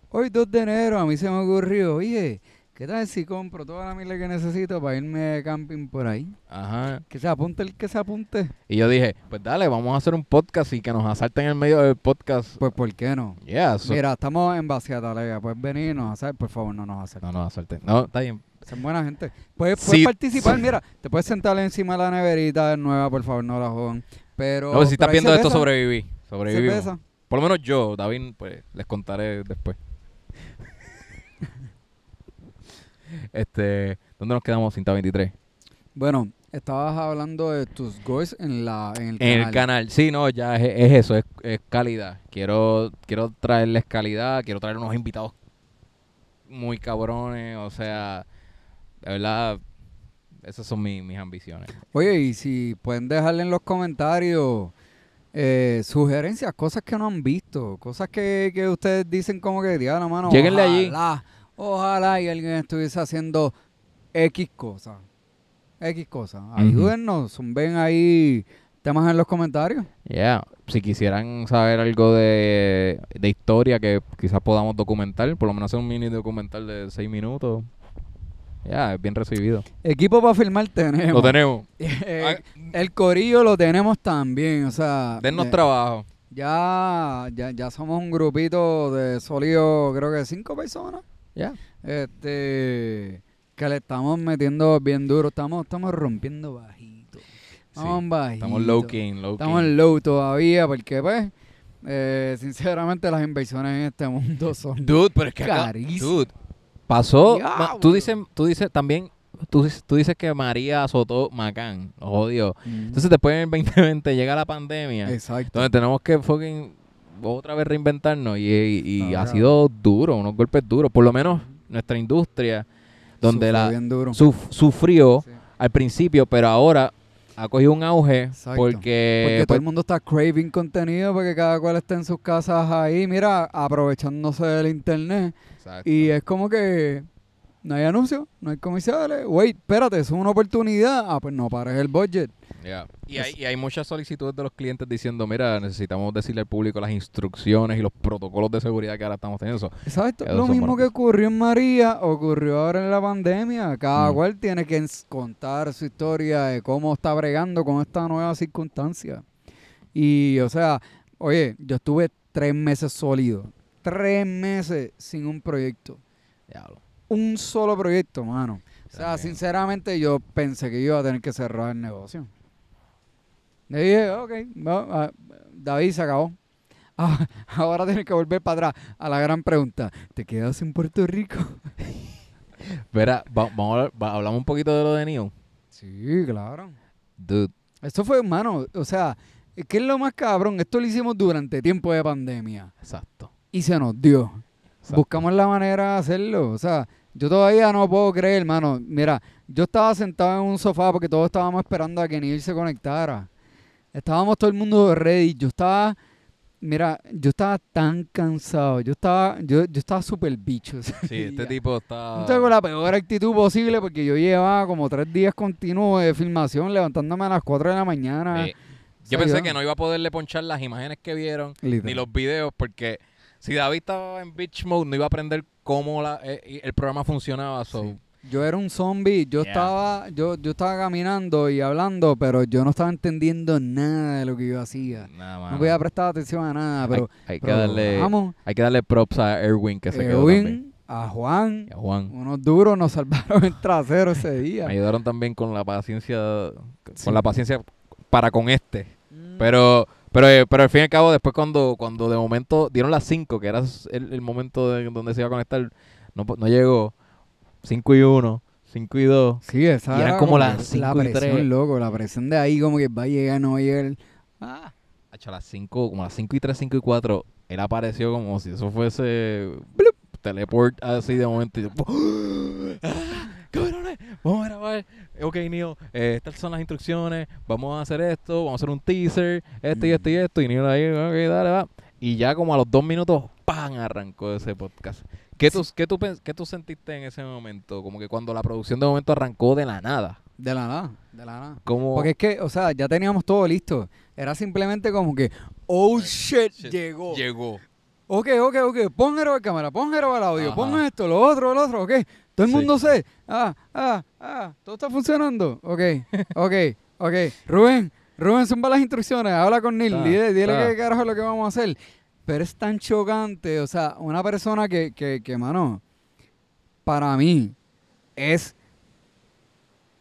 Hoy 2 de enero a mí se me ocurrió, oye, ¿qué tal si compro toda la mila que necesito para irme de camping por ahí? Ajá. Que se apunte el que se apunte. Y yo dije, pues dale, vamos a hacer un podcast y que nos asalten en el medio del podcast. Pues ¿por qué no? Yeah, so- Mira, estamos en Vaciata, Talega. Puedes venirnos a hacer, por favor, no nos acerques. No, no, asalten. No, está bien. Son buena gente. Puedes, puedes Sí, participar, sí. mira, te puedes sentar encima de la neverita nueva, por favor, no la jodan. Pero. No, si estás viendo esto, sobreviví. Cerveza. Por lo menos yo, David, pues les contaré después. este, ¿dónde nos quedamos? Cinta 23. Bueno, estabas hablando de tus goals en, la, en el En canal. el canal. Sí, no, ya es, es eso, es, es calidad. Quiero, quiero traerles calidad, quiero traer unos invitados muy cabrones, o sea, de verdad, esas son mi- mis ambiciones. Oye, y si pueden dejarle en los comentarios eh, sugerencias, cosas que no han visto, cosas que, que ustedes dicen como que, diablo, mano, Lléguenle allí. ojalá, Ojalá y alguien estuviese haciendo X cosas. X cosas. Ayúdennos, ven ahí temas en los comentarios. Yeah. Si quisieran saber algo de, de historia que quizás podamos documentar, por lo menos hacer un mini documental de seis minutos. Ya, es bien recibido. Equipo para filmar tenemos. Lo tenemos. Eh, el corillo lo tenemos también, o sea, Dennos eh, trabajo. ya, ya, ya somos un grupito de sólidos, creo que cinco personas, Ya. este, que le estamos metiendo bien duro, estamos, estamos rompiendo bajito, estamos bajito, Estamos low key, low estamos low todavía, porque pues, eh, sinceramente las inversiones en este mundo son Dude, pero es que acá- dude, pasó. Tú dices, tú dices también, tú, dices- tú dices que María azotó Macán, jodió. Mm, Entonces después en el 2020 llega la pandemia, exacto. donde tenemos que fucking otra vez reinventarnos y, y- y Está ha sido duro, unos golpes duros. Por lo menos nuestra industria, donde la suf- sufrió Sí. al principio, pero ahora ha cogido un auge Exacto. porque, Porque todo pues, el mundo está craving contenido porque cada cual está en sus casas ahí, mira, aprovechándose del internet. Exacto. Y es como que no hay anuncios, no hay comerciales. Wait, espérate, es una oportunidad. Ah, pues no pares el budget. Ya. Y, hay, y hay muchas solicitudes de los clientes diciendo, mira, necesitamos decirle al público las instrucciones y los protocolos de seguridad que ahora estamos teniendo. Eso, Exacto. Lo mismo que ocurrió en María, ocurrió ahora en la pandemia. Cada Mm. cual tiene que contar su historia de cómo está bregando con esta nueva circunstancia. Y, o sea, oye, yo estuve tres meses sólido. Tres meses sin un proyecto. Diablo. Un solo proyecto, mano. O sea, También. sinceramente yo pensé que iba a tener que cerrar el negocio. Le dije, ok, David se acabó. Ah, ahora tienes que volver para atrás a la gran pregunta. ¿Te quedas en Puerto Rico? Verá, va- vamos va- hablamos un poquito de lo de Neo. Sí, claro. Dude, Esto fue, hermano, o sea, ¿qué es lo más cabrón? Esto lo hicimos durante tiempo de pandemia exacto. y se nos dio. exacto. Buscamos la manera de hacerlo. O sea, yo todavía no puedo creer, hermano. Mira, yo estaba sentado en un sofá porque todos estábamos esperando a que Neil se conectara. Estábamos todo el mundo ready. Yo estaba, mira, yo estaba tan cansado. Yo estaba, yo, yo estaba súper bicho. Sí, este tipo está... Yo Tengo la peor actitud posible porque yo llevaba como tres días continuos de filmación levantándome a las 4 de la mañana. Yo pensé que no iba a poderle ponchar las imágenes que vieron Literal. ni los videos porque si David estaba en Beach Mode no iba a aprender cómo la- eh, el programa funcionaba. So, Sí. Yo era un zombie, yo Yeah. estaba, yo, yo estaba caminando y hablando, pero yo no estaba entendiendo nada de lo que yo hacía. nada más. No podía prestar atención a nada, pero, hay, hay que darle, vamos, hay que darle props a Erwin que se quedó también. Erwin, a Juan, Y a Juan. unos duros nos salvaron el trasero ese día. Me ayudaron también con la paciencia, Sí. con la paciencia para con este. Mm. Pero, pero, eh, pero al fin y al cabo, después cuando, cuando de momento dieron las 5, que era el, el momento de, donde se iba a conectar, no, no llegó. 5 y 1, 5 y 2. Sí, esa y eran era como las la cinco y presión, tres. loco, la presión de ahí como que va a llegar, no va a llegar. Ah, A las 5, como a las 5 y 3, 5 y 4, él apareció como si eso fuese blup, teleport así de momento. Y yo, Vamos a grabar. Ok, Neo, eh, estas son las instrucciones. Vamos a hacer esto, vamos a hacer un teaser, esto y esto y esto. Y Neo ahí, ok, dale, va. Y ya como a los dos minutos, ¡pam! arrancó ese podcast. ¿Qué, tú, qué, tú, ¿Qué tú sentiste en ese momento? Como que cuando la producción de momento arrancó de la nada. de la nada, de la nada. Como, Porque es que, o sea, ya teníamos todo listo. Era simplemente como que, oh shit, Shit, llegó. llegó. Ok, ok, ok, pon Jero al cámara, pon Jero al audio, Ajá. pon esto, lo otro, lo otro, ok. Todo el Sí. mundo sé. Ah, ah, ah, todo está funcionando. Ok, ok, ok. Rubén, Rubén, zumba las instrucciones, habla con Neil, dile, dile qué carajo es lo que vamos a hacer. Pero es tan chocante, o sea, una persona que, que, que mano, para mí es...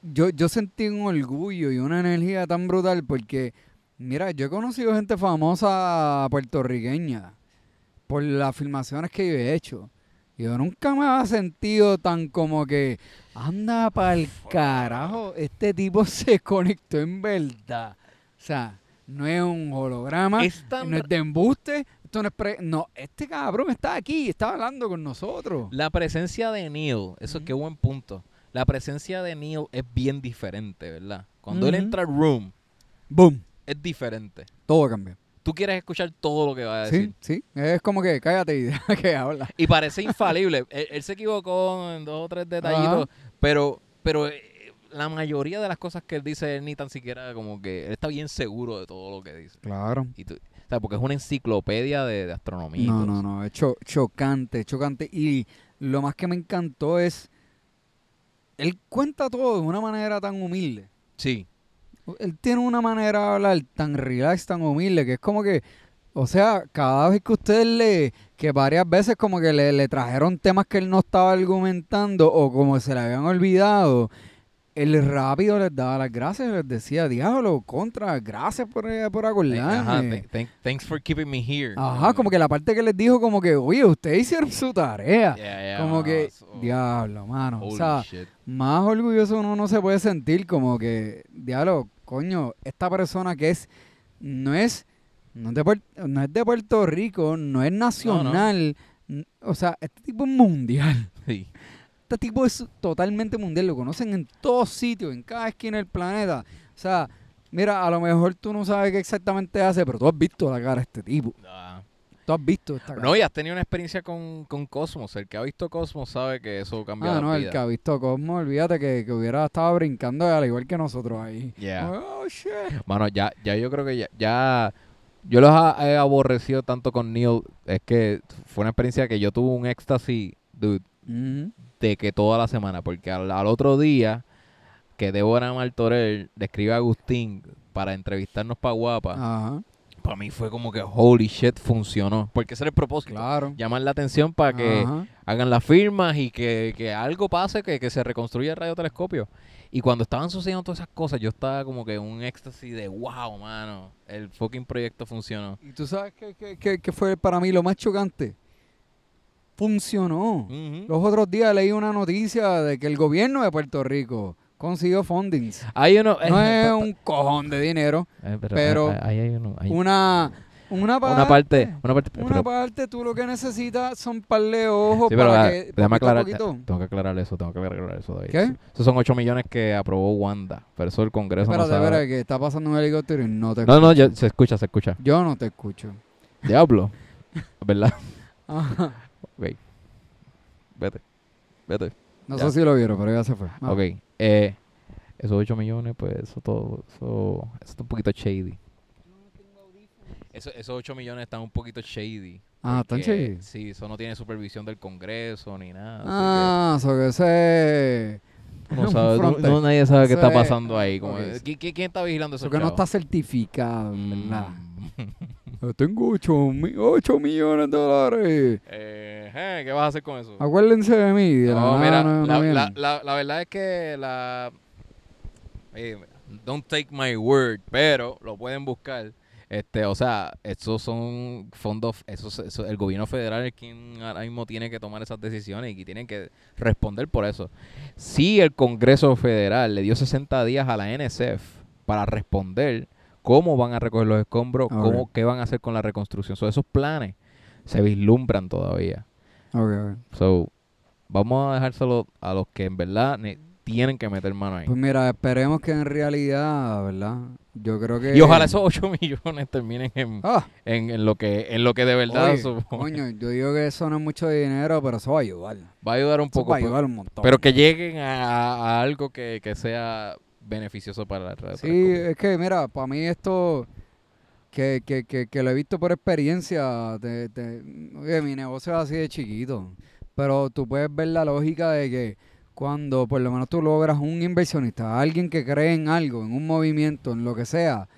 Yo, yo sentí un orgullo y una energía tan brutal porque, mira, yo he conocido gente famosa puertorriqueña por las filmaciones que yo he hecho. Yo nunca me había sentido tan como que, anda pa'l carajo, este tipo se conectó en verdad. O sea, no es un holograma, Es tan no es de embuste, esto no es pre- No, este cabrón está aquí, está hablando con nosotros. La presencia de Neil, eso es qué buen punto. La presencia de Neil es bien diferente, ¿verdad? Cuando él entra al room, Boom, es diferente. todo cambió. Tú quieres escuchar todo lo que va a decir. Sí, sí, es como que cállate y deja que habla. Y parece infalible. él, él se equivocó en dos o tres detallitos, pero, pero eh, la mayoría de las cosas que él dice, él ni tan siquiera como que él está bien seguro de todo lo que dice. Claro. Y tú, o sea, porque es una enciclopedia de, de astronomía. No, no, no, es cho- chocante, chocante. Y lo más que me encantó es, él cuenta todo de una manera tan humilde. Sí. Él tiene una manera de hablar tan relax, tan humilde, que es como que, o sea, cada vez que usted le, que varias veces como que le, le trajeron temas que él no estaba argumentando o como se le habían olvidado, él rápido les daba las gracias les decía, diablo, contra, gracias por, eh, por Ajá, acordarme. th- thank- thanks for keeping me here. Ajá, como que la parte que les dijo como que, oye, ustedes hicieron su tarea. Yeah, yeah, como que, so- diablo, mano. O sea, shit. más orgulloso uno no se puede sentir como que, diablo, coño, esta persona que es, no es, no es de, Puer- no es de Puerto Rico, no es nacional, o sea, este tipo es mundial. Sí. Este tipo es totalmente mundial, lo conocen en todos sitios, en cada esquina del planeta. O sea, mira, a lo mejor tú no sabes qué exactamente hace, pero tú has visto la cara de este tipo. Ah. Tú has visto esta cara. No, y has tenido una experiencia con, con Cosmos. El que ha visto Cosmos sabe que eso cambia Ah, la no, el vida. que ha visto Cosmo, olvídate que, que hubiera estado brincando al igual que nosotros ahí. Yeah. Oh, shit. Mano, ya, ya yo creo que ya, ya yo los ha- he aborrecido tanto con Neil. Es que fue una experiencia que yo tuve un éxtasis, dude, Ujú. de que toda la semana. Porque al, al otro día que Débora Martorell le escribe a Agustín para entrevistarnos para Guapa, Ajá. Para mí fue como que holy shit funcionó. Porque ese era el propósito. Claro. Llamar la atención para que Ajá. hagan las firmas y que, que algo pase, que, que se reconstruya el radiotelescopio. Y cuando estaban sucediendo todas esas cosas, yo estaba como que en un éxtasis de wow, mano, el fucking proyecto funcionó. Y tú sabes qué, qué- qué- fue para mí lo más chocante. Funcionó. Los otros días leí una noticia de que el gobierno de Puerto Rico consiguió fundings. Hay uno. No eh, es un cojón de dinero. eh, pero eh, hay uno. hay Una, una, una parte. Una parte. Una pero- parte, tú lo que necesitas son par de ojos Sí, pero para ah, que déjame aclarar, poquito. tengo que aclarar eso, tengo que aclarar eso, David. ¿Qué? Esos son 8 millones que aprobó Wanda, pero eso el Congreso Espérate, no sabe. espérate, que está pasando un helicóptero y no te No, escucho. no, ya- se escucha, se escucha. Yo no te escucho. Diablo. ¿Verdad? Ajá. Ok. Vete. Vete. No Ya. sé si lo vieron, pero ya se fue. Ah. Ok. Eh, esos 8 millones, pues eso todo, eso, eso está un poquito shady. Eso, esos 8 millones están un poquito shady. Ah, ¿están porque, shady? Sí, eso no tiene supervisión del Congreso ni nada. Ah, so que que no un sabe- no- fronte. no nadie sabe qué está pasando ahí. como- ok. ¿qui- qui- ¿Quién está vigilando eso? Eso que no está certificado, ¿verdad? Yo tengo 8, millones de dólares. Eh, eh, ¿Qué vas a hacer con eso? Acuérdense de mí. de la No, nada mira, no- no la, la- la- la verdad es que la... eh, don't take my word, pero lo pueden buscar. Este, o sea, esos son fondos, esos, eso- el gobierno federal es quien ahora mismo tiene que tomar esas decisiones y tienen que responder por eso. Si el Congreso Federal le dio 60 días a la NSF para responder cómo van a recoger los escombros, cómo, qué van a hacer con la reconstrucción. So, esos planes se vislumbran todavía. Ok, ok. So, vamos a dejárselo a los que en verdad ne- tienen que meter mano ahí. Pues mira, esperemos que en realidad, ¿verdad? Yo creo que... y ojalá esos 8 millones terminen en, Ah, en, en lo que en lo que de verdad oye, coño, yo digo que eso no es mucho dinero, pero eso va a ayudar. va a ayudar un Eso poco. va a ayudar un montón. pero que lleguen a, a algo que, que sea beneficioso para la red. Sí, es que mira, para mí esto, que, que, que, que lo he visto por experiencia, te- te- oye, mi negocio es así de chiquito, pero tú puedes ver la lógica de que cuando por lo menos tú logras un inversionista, alguien que cree en algo, en un movimiento, en lo que sea,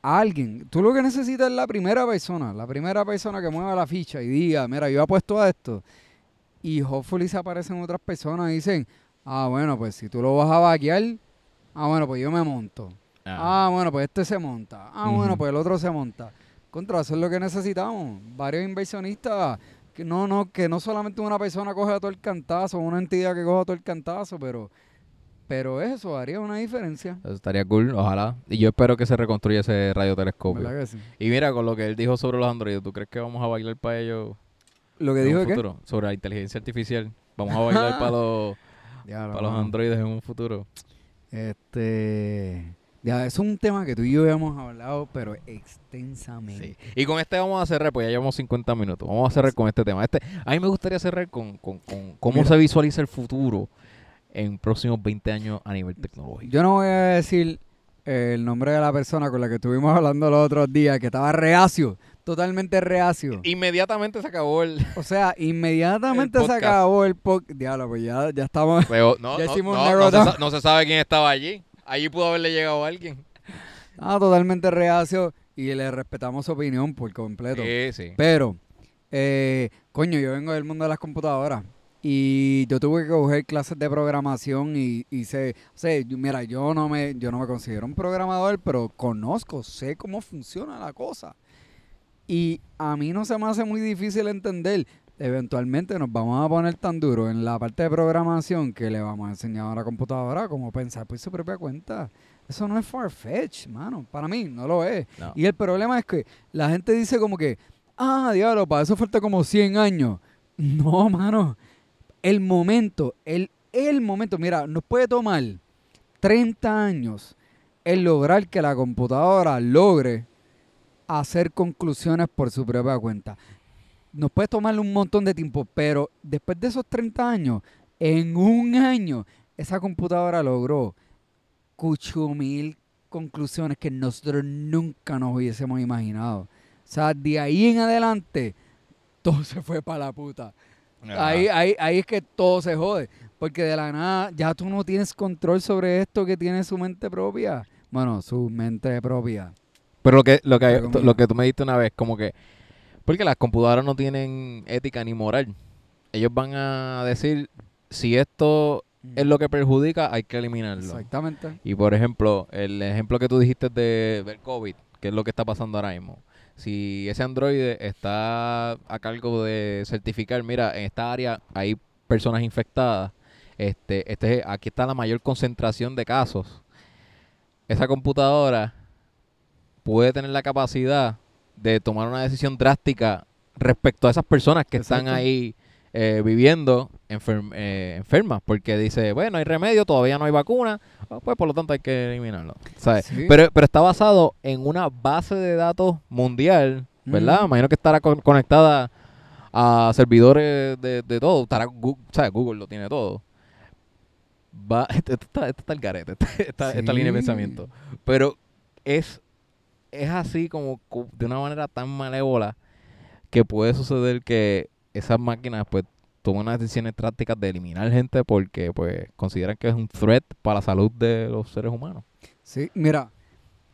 alguien, tú lo que necesitas es la primera persona, la primera persona que mueva la ficha y diga, mira, yo apuesto a esto, y hopefully se aparecen otras personas y dicen, ah, bueno, pues si tú lo vas a vaquear, ah, bueno, pues yo me monto. Ah, bueno, pues este se monta. Ah, bueno, pues el otro se monta. Contra, eso es lo que necesitamos. Varios inversionistas, que no, no, que no solamente una persona coge todo el cantazo, una entidad que coja todo el cantazo, pero, pero eso haría una diferencia. Eso estaría cool, ojalá. Y yo espero que se reconstruya ese radiotelescopio. ¿Verdad que sí? Y mira, con lo que él dijo sobre los androides, ¿tú crees que vamos a bailar para ellos Lo que en dijo un futuro? Sobre la inteligencia artificial. Vamos a bailar para los, para los androides en un futuro. Este... Ya, es un tema que tú y yo hemos hablado, pero extensamente. Sí. Y con este vamos a cerrar, pues ya llevamos 50 minutos. Vamos a cerrar con este tema. Este, a mí me gustaría cerrar con, con, con cómo Mira. se visualiza el futuro en próximos 20 años a nivel tecnológico. Yo no voy a decir el nombre de la persona con la que estuvimos hablando los otros días, que estaba reacio, totalmente reacio. Inmediatamente se acabó el... O sea, inmediatamente se podcast. acabó el podcast. Diablo, pues ya, ya estamos. Pero no, Ya no, hicimos no, un se, no se sabe quién estaba allí. Allí pudo haberle llegado alguien. Ah, totalmente reacio y le respetamos su opinión por completo. Sí, sí. Pero, eh, coño, yo vengo del mundo de las computadoras y yo tuve que coger clases de programación y, y sé, sé, yo- mira, yo no me, yo no me considero un programador, pero conozco, sé cómo funciona la cosa. Y a mí no se me hace muy difícil entender. Eventualmente nos vamos a poner tan duro en la parte de programación que le vamos a enseñar a la computadora cómo pensar por su propia cuenta. Eso no es far-fetched, mano. Para mí no lo es. No. Y el problema es que la gente dice como que, ah, diablo, para eso falta como 100 años. No, mano. El momento, el, el momento, mira, nos puede tomar 30 años el lograr que la computadora logre hacer conclusiones por su propia cuenta. Nos puede tomar un montón de tiempo, pero después de esos 30 años, en un año, esa computadora logró cucho mil conclusiones que nosotros nunca nos hubiésemos imaginado. O sea, de ahí en adelante, todo se fue para la puta. Ahí, ahí, ahí es que todo se jode. Porque de la nada ya tú no tienes control sobre esto que tiene su mente propia. Bueno, su mente propia. Pero lo que, lo que, lo que tú me diste una vez, como que, porque las computadoras no tienen ética ni moral. Ellos van a decir, si esto es lo que perjudica, hay que eliminarlo. Exactamente. Y por ejemplo, el ejemplo que tú dijiste de, del COVID, que es lo que está pasando ahora mismo. Si ese androide está a cargo de certificar, mira, en esta área hay personas infectadas, este, este, aquí está la mayor concentración de casos. Esa computadora puede tener la capacidad de tomar una decisión drástica respecto a esas personas que están ahí eh, viviendo enfer- eh, enfermas, porque dice, bueno, hay remedio, todavía no hay vacuna, ah, pues por lo tanto hay que eliminarlo. ¿sabes? Sí. Pero, pero está basado en una base de datos mundial, ¿verdad? Mm. Imagino que estará con- conectada a servidores de, de todo. Estará Google, ¿sabes? Google lo tiene todo. Va, esto, está, esto está el garete, esta, esta- esta línea de Sí. pensamiento. Pero es, es así como de una manera tan malévola que puede suceder que esas máquinas pues toman unas decisiones drásticas de eliminar gente porque pues consideran que es un threat para la salud de los seres humanos. Sí, mira,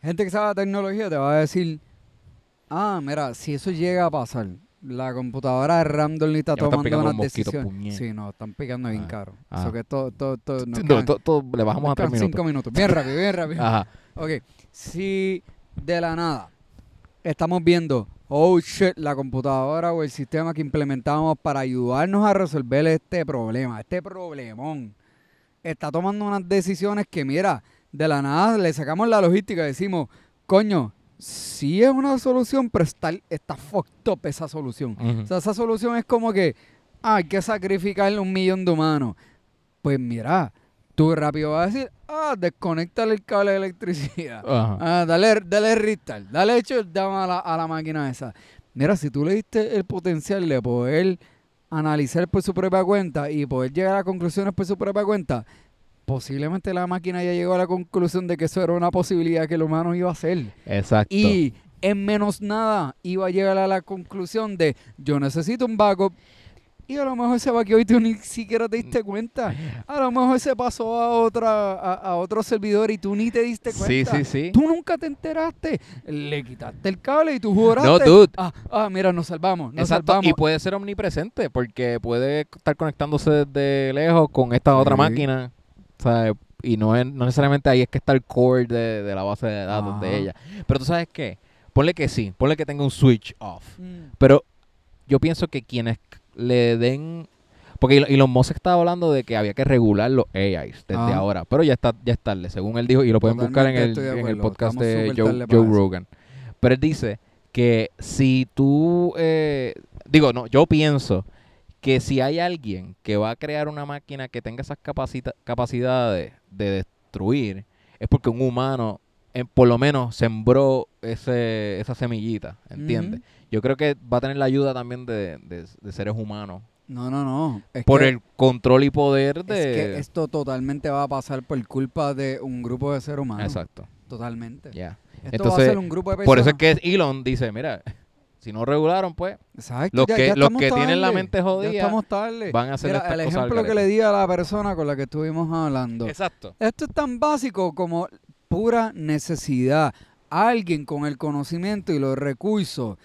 gente que sabe de tecnología te va a decir, ah, mira, si eso llega a pasar, la computadora randomly está tomando unas decisiones. Sí, no, están picando bien Ah, caro. ah. Eso que todo, todo, todo, le bajamos a tres minutos. cinco minutos. Bien rápido, bien rápido. Ajá. Ok, si de la nada estamos viendo, oh shit, la computadora o el sistema que implementamos para ayudarnos a resolver este problema, este problemón, está tomando unas decisiones que, mira, de la nada le sacamos la logística y decimos, coño, sí es una solución, pero está, está fucked up esa solución. O sea, esa solución es como que ah, hay que sacrificar un millón de humanos. Pues mira, tú rápido vas a decir, ah, desconéctale el cable de electricidad. Ajá. Ah, dale, dale restart, dale hecho dame a la, a la máquina esa. Mira, si tú le diste el potencial de poder analizar por su propia cuenta y poder llegar a conclusiones por su propia cuenta, posiblemente la máquina ya llegó a la conclusión de que eso era una posibilidad que el humano iba a hacer. Exacto. Y en menos nada iba a llegar a la conclusión de yo necesito un backup. Y a lo mejor se vaqueó y tú ni siquiera te diste cuenta. A lo mejor se pasó a otra a, a otro servidor y tú ni te diste sí, cuenta. sí, sí. Tú nunca te enteraste. Le quitaste el cable y tú juraste. No, dude. Ah, ah, mira, nos salvamos. Nos Exacto, salvamos. y puede ser omnipresente porque puede estar conectándose desde lejos con esta otra Sí. máquina, ¿sabes? Y no, es, no necesariamente ahí es que está el core de, de la base de datos Ajá. de ella. Pero tú sabes qué, ponle que sí, ponle que tenga un switch off. Mm. Pero yo pienso que quienes le den... Porque Elon- Musk estaba hablando de que había que regular los AIs desde Ajá. ahora. Pero ya está ya es tarde, según él dijo. Y lo pueden buscar en el, en el podcast Estamos de Joe, Joe. Rogan. Pero él dice que si tú... eh, digo, no, yo pienso que si hay alguien que va a crear una máquina que tenga esas capacita- capacidades de destruir, es porque un humano, eh, por lo menos, sembró ese, esa semillita, ¿entiendes? Ujú. Yo creo que va a tener la ayuda también de, de- de seres humanos No, no, no. Es por el control y poder de... Es que esto totalmente va a pasar por culpa de un grupo de seres humanos. Exacto, Totalmente. ya. Esto va a Entonces, ser un grupo de personas. Por eso es que Elon dice, mira, si no regularon, pues Exacto, los ya- que- ya los que tienen la mente Ya jodida estamos tarde. van a hacer Mira, estas el cosas ejemplo que le di a la persona con la que estuvimos hablando. Exacto. Esto es tan básico como pura necesidad. Alguien con el conocimiento y los recursos.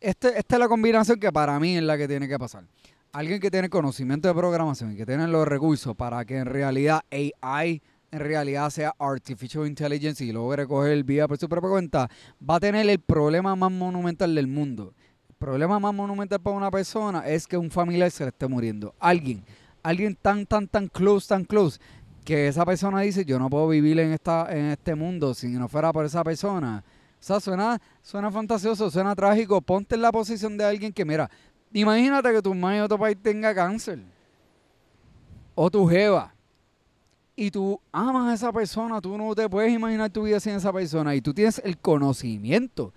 Este, esta es la combinación que para mí es la que tiene que pasar. Alguien que tiene conocimiento de programación y que tiene los recursos para que en realidad AI en realidad sea Artificial Intelligence y logre coger el vía por su propia cuenta, va a tener el problema más monumental del mundo. El problema más monumental para una persona es que un familiar se le esté muriendo. Alguien, alguien tan, tan, tan close, tan close, que esa persona dice, yo no puedo vivir en, esta, en este mundo si no fuera por esa persona. O sea, suena, suena fantasioso, suena trágico. Ponte en la posición de alguien que, mira, imagínate que tu madre de otro país tenga cáncer. O tu jeva. Y tú amas a esa persona, tú no te puedes imaginar tu vida sin esa persona. Y tú tienes el conocimiento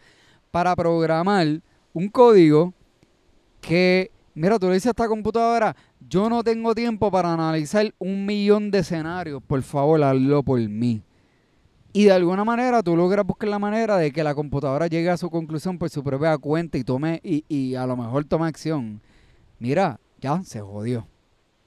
para programar un código que, mira, tú le dices a esta computadora, yo no tengo tiempo para analizar un millón de escenarios, por favor, hazlo por mí. Y de alguna manera tú logras buscar la manera de que la computadora llegue a su conclusión por su propia cuenta y tome, y, a lo mejor tome acción. Mira, ya se jodió.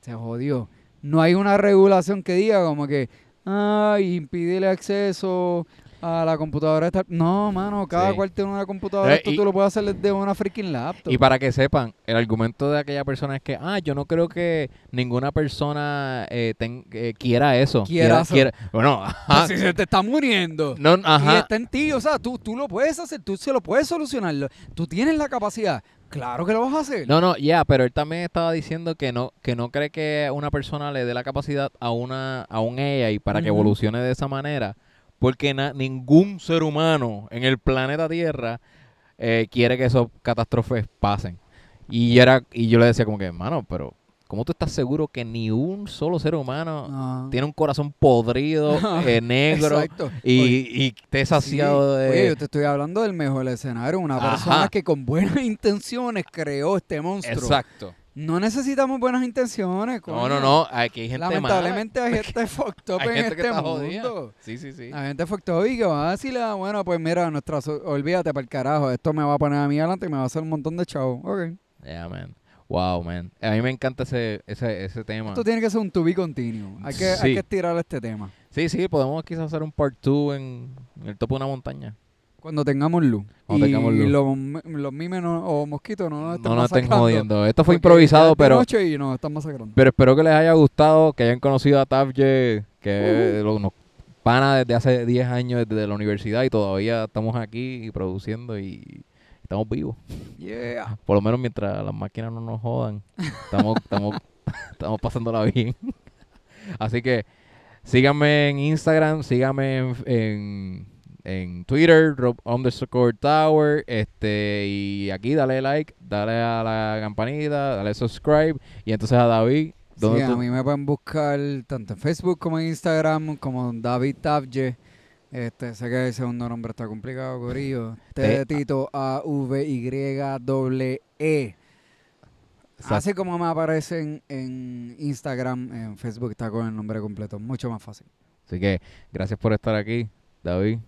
Se jodió. No hay una regulación que diga como que, ay, impide el acceso a la computadora esta. No, mano, cada Sí. cual tiene una computadora. Eh, Esto y- tú lo puedes hacer desde una freaking laptop. Y para que sepan, el argumento de aquella persona es que, ah, yo no creo que ninguna persona eh, ten- eh, quiera eso. Quiera eso. Bueno, ajá. si se te está muriendo. No, Y ajá. está en ti, o sea, tú, tú lo puedes hacer, tú se lo puedes solucionar. Tú tienes la capacidad. Claro que lo vas a hacer. No, no, ya, pero él también estaba diciendo que no que no cree que una persona le dé la capacidad a una a un AI para que evolucione de esa manera, porque na- ningún ser humano en el planeta Tierra eh, quiere que esas catástrofes pasen. Y era y yo le decía como que, "Mano, pero ¿cómo tú estás seguro que ni un solo ser humano No. tiene un corazón podrido, eh, negro. Oye, y, y esté saciado sí. de Oye, yo te estoy hablando del mejor escenario. Una Ajá. persona que con buenas intenciones creó este monstruo. Exacto. No necesitamos buenas intenciones. No, coño. no, no, aquí hay gente mala. Lamentablemente hay gente fucked up Hay en gente que este está mundo. jodida. Sí, sí, sí. La gente fucked up y que va a decirle, ah, bueno, pues mira, nuestra olvídate para el carajo, esto me va a poner a mí adelante y me va a hacer un montón de chavos. Ok. Yeah, man. Wow, man. A mí me encanta ese, ese, ese tema. Esto tiene que ser un to be continuo. Hay que, hay que estirar este tema. Sí, sí, podemos quizás hacer un part 2 en, en el topo de una montaña. Cuando tengamos luz. Cuando y tengamos luz. los, los mimes no- o mosquitos no nos estén No nos estén jodiendo. Esto fue improvisado, pero, noche y nos están masacrando. pero espero que les haya gustado, que hayan conocido a Tavje, que Uh. lo- nos pana desde hace 10 años desde la universidad y todavía estamos aquí y produciendo y estamos vivos. Yeah. Por lo menos mientras las máquinas no nos jodan, estamos, estamos, estamos pasándola bien. Así que síganme en Instagram, síganme en, en, en Twitter, Rob underscore Tower, este, y aquí dale like, dale a la campanita, dale subscribe, y entonces a David, Sí, ¿dónde a mí me pueden buscar tanto en Facebook como en Instagram como David Tavje. Este, sé que el segundo nombre está complicado, Corillo. T Tito A V Y E. E. Así como me aparecen en Instagram, en Facebook está con el nombre completo, mucho más fácil. Así que gracias por estar aquí, David.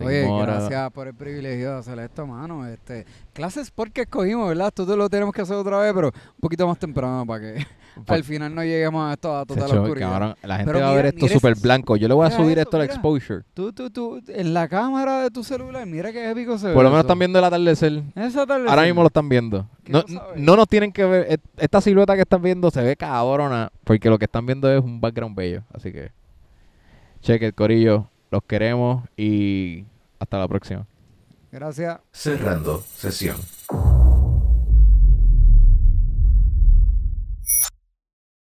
Oye, gracias por el privilegio de hacer esto, mano. Este, clases porque escogimos, ¿verdad? Esto lo tenemos que hacer otra vez, pero un poquito más temprano para que al final no lleguemos a esto a total oscuridad. cabrón, la gente Pero va a ver esto súper blanco. Yo le voy a subir eso, esto al exposure. Tú, tú, tú, en la cámara de tu celular, mira qué épico se ve. Por lo menos eso. están viendo el atardecer. Esa atardecer. Ahora mismo lo están viendo. ¿Qué No, no nos tienen que ver. et- Esta silueta que están viendo se ve cabrona. Porque lo que están viendo es un background bello. Así que. Cheque el corillo. Los queremos y hasta la próxima. Gracias. Cerrando sesión.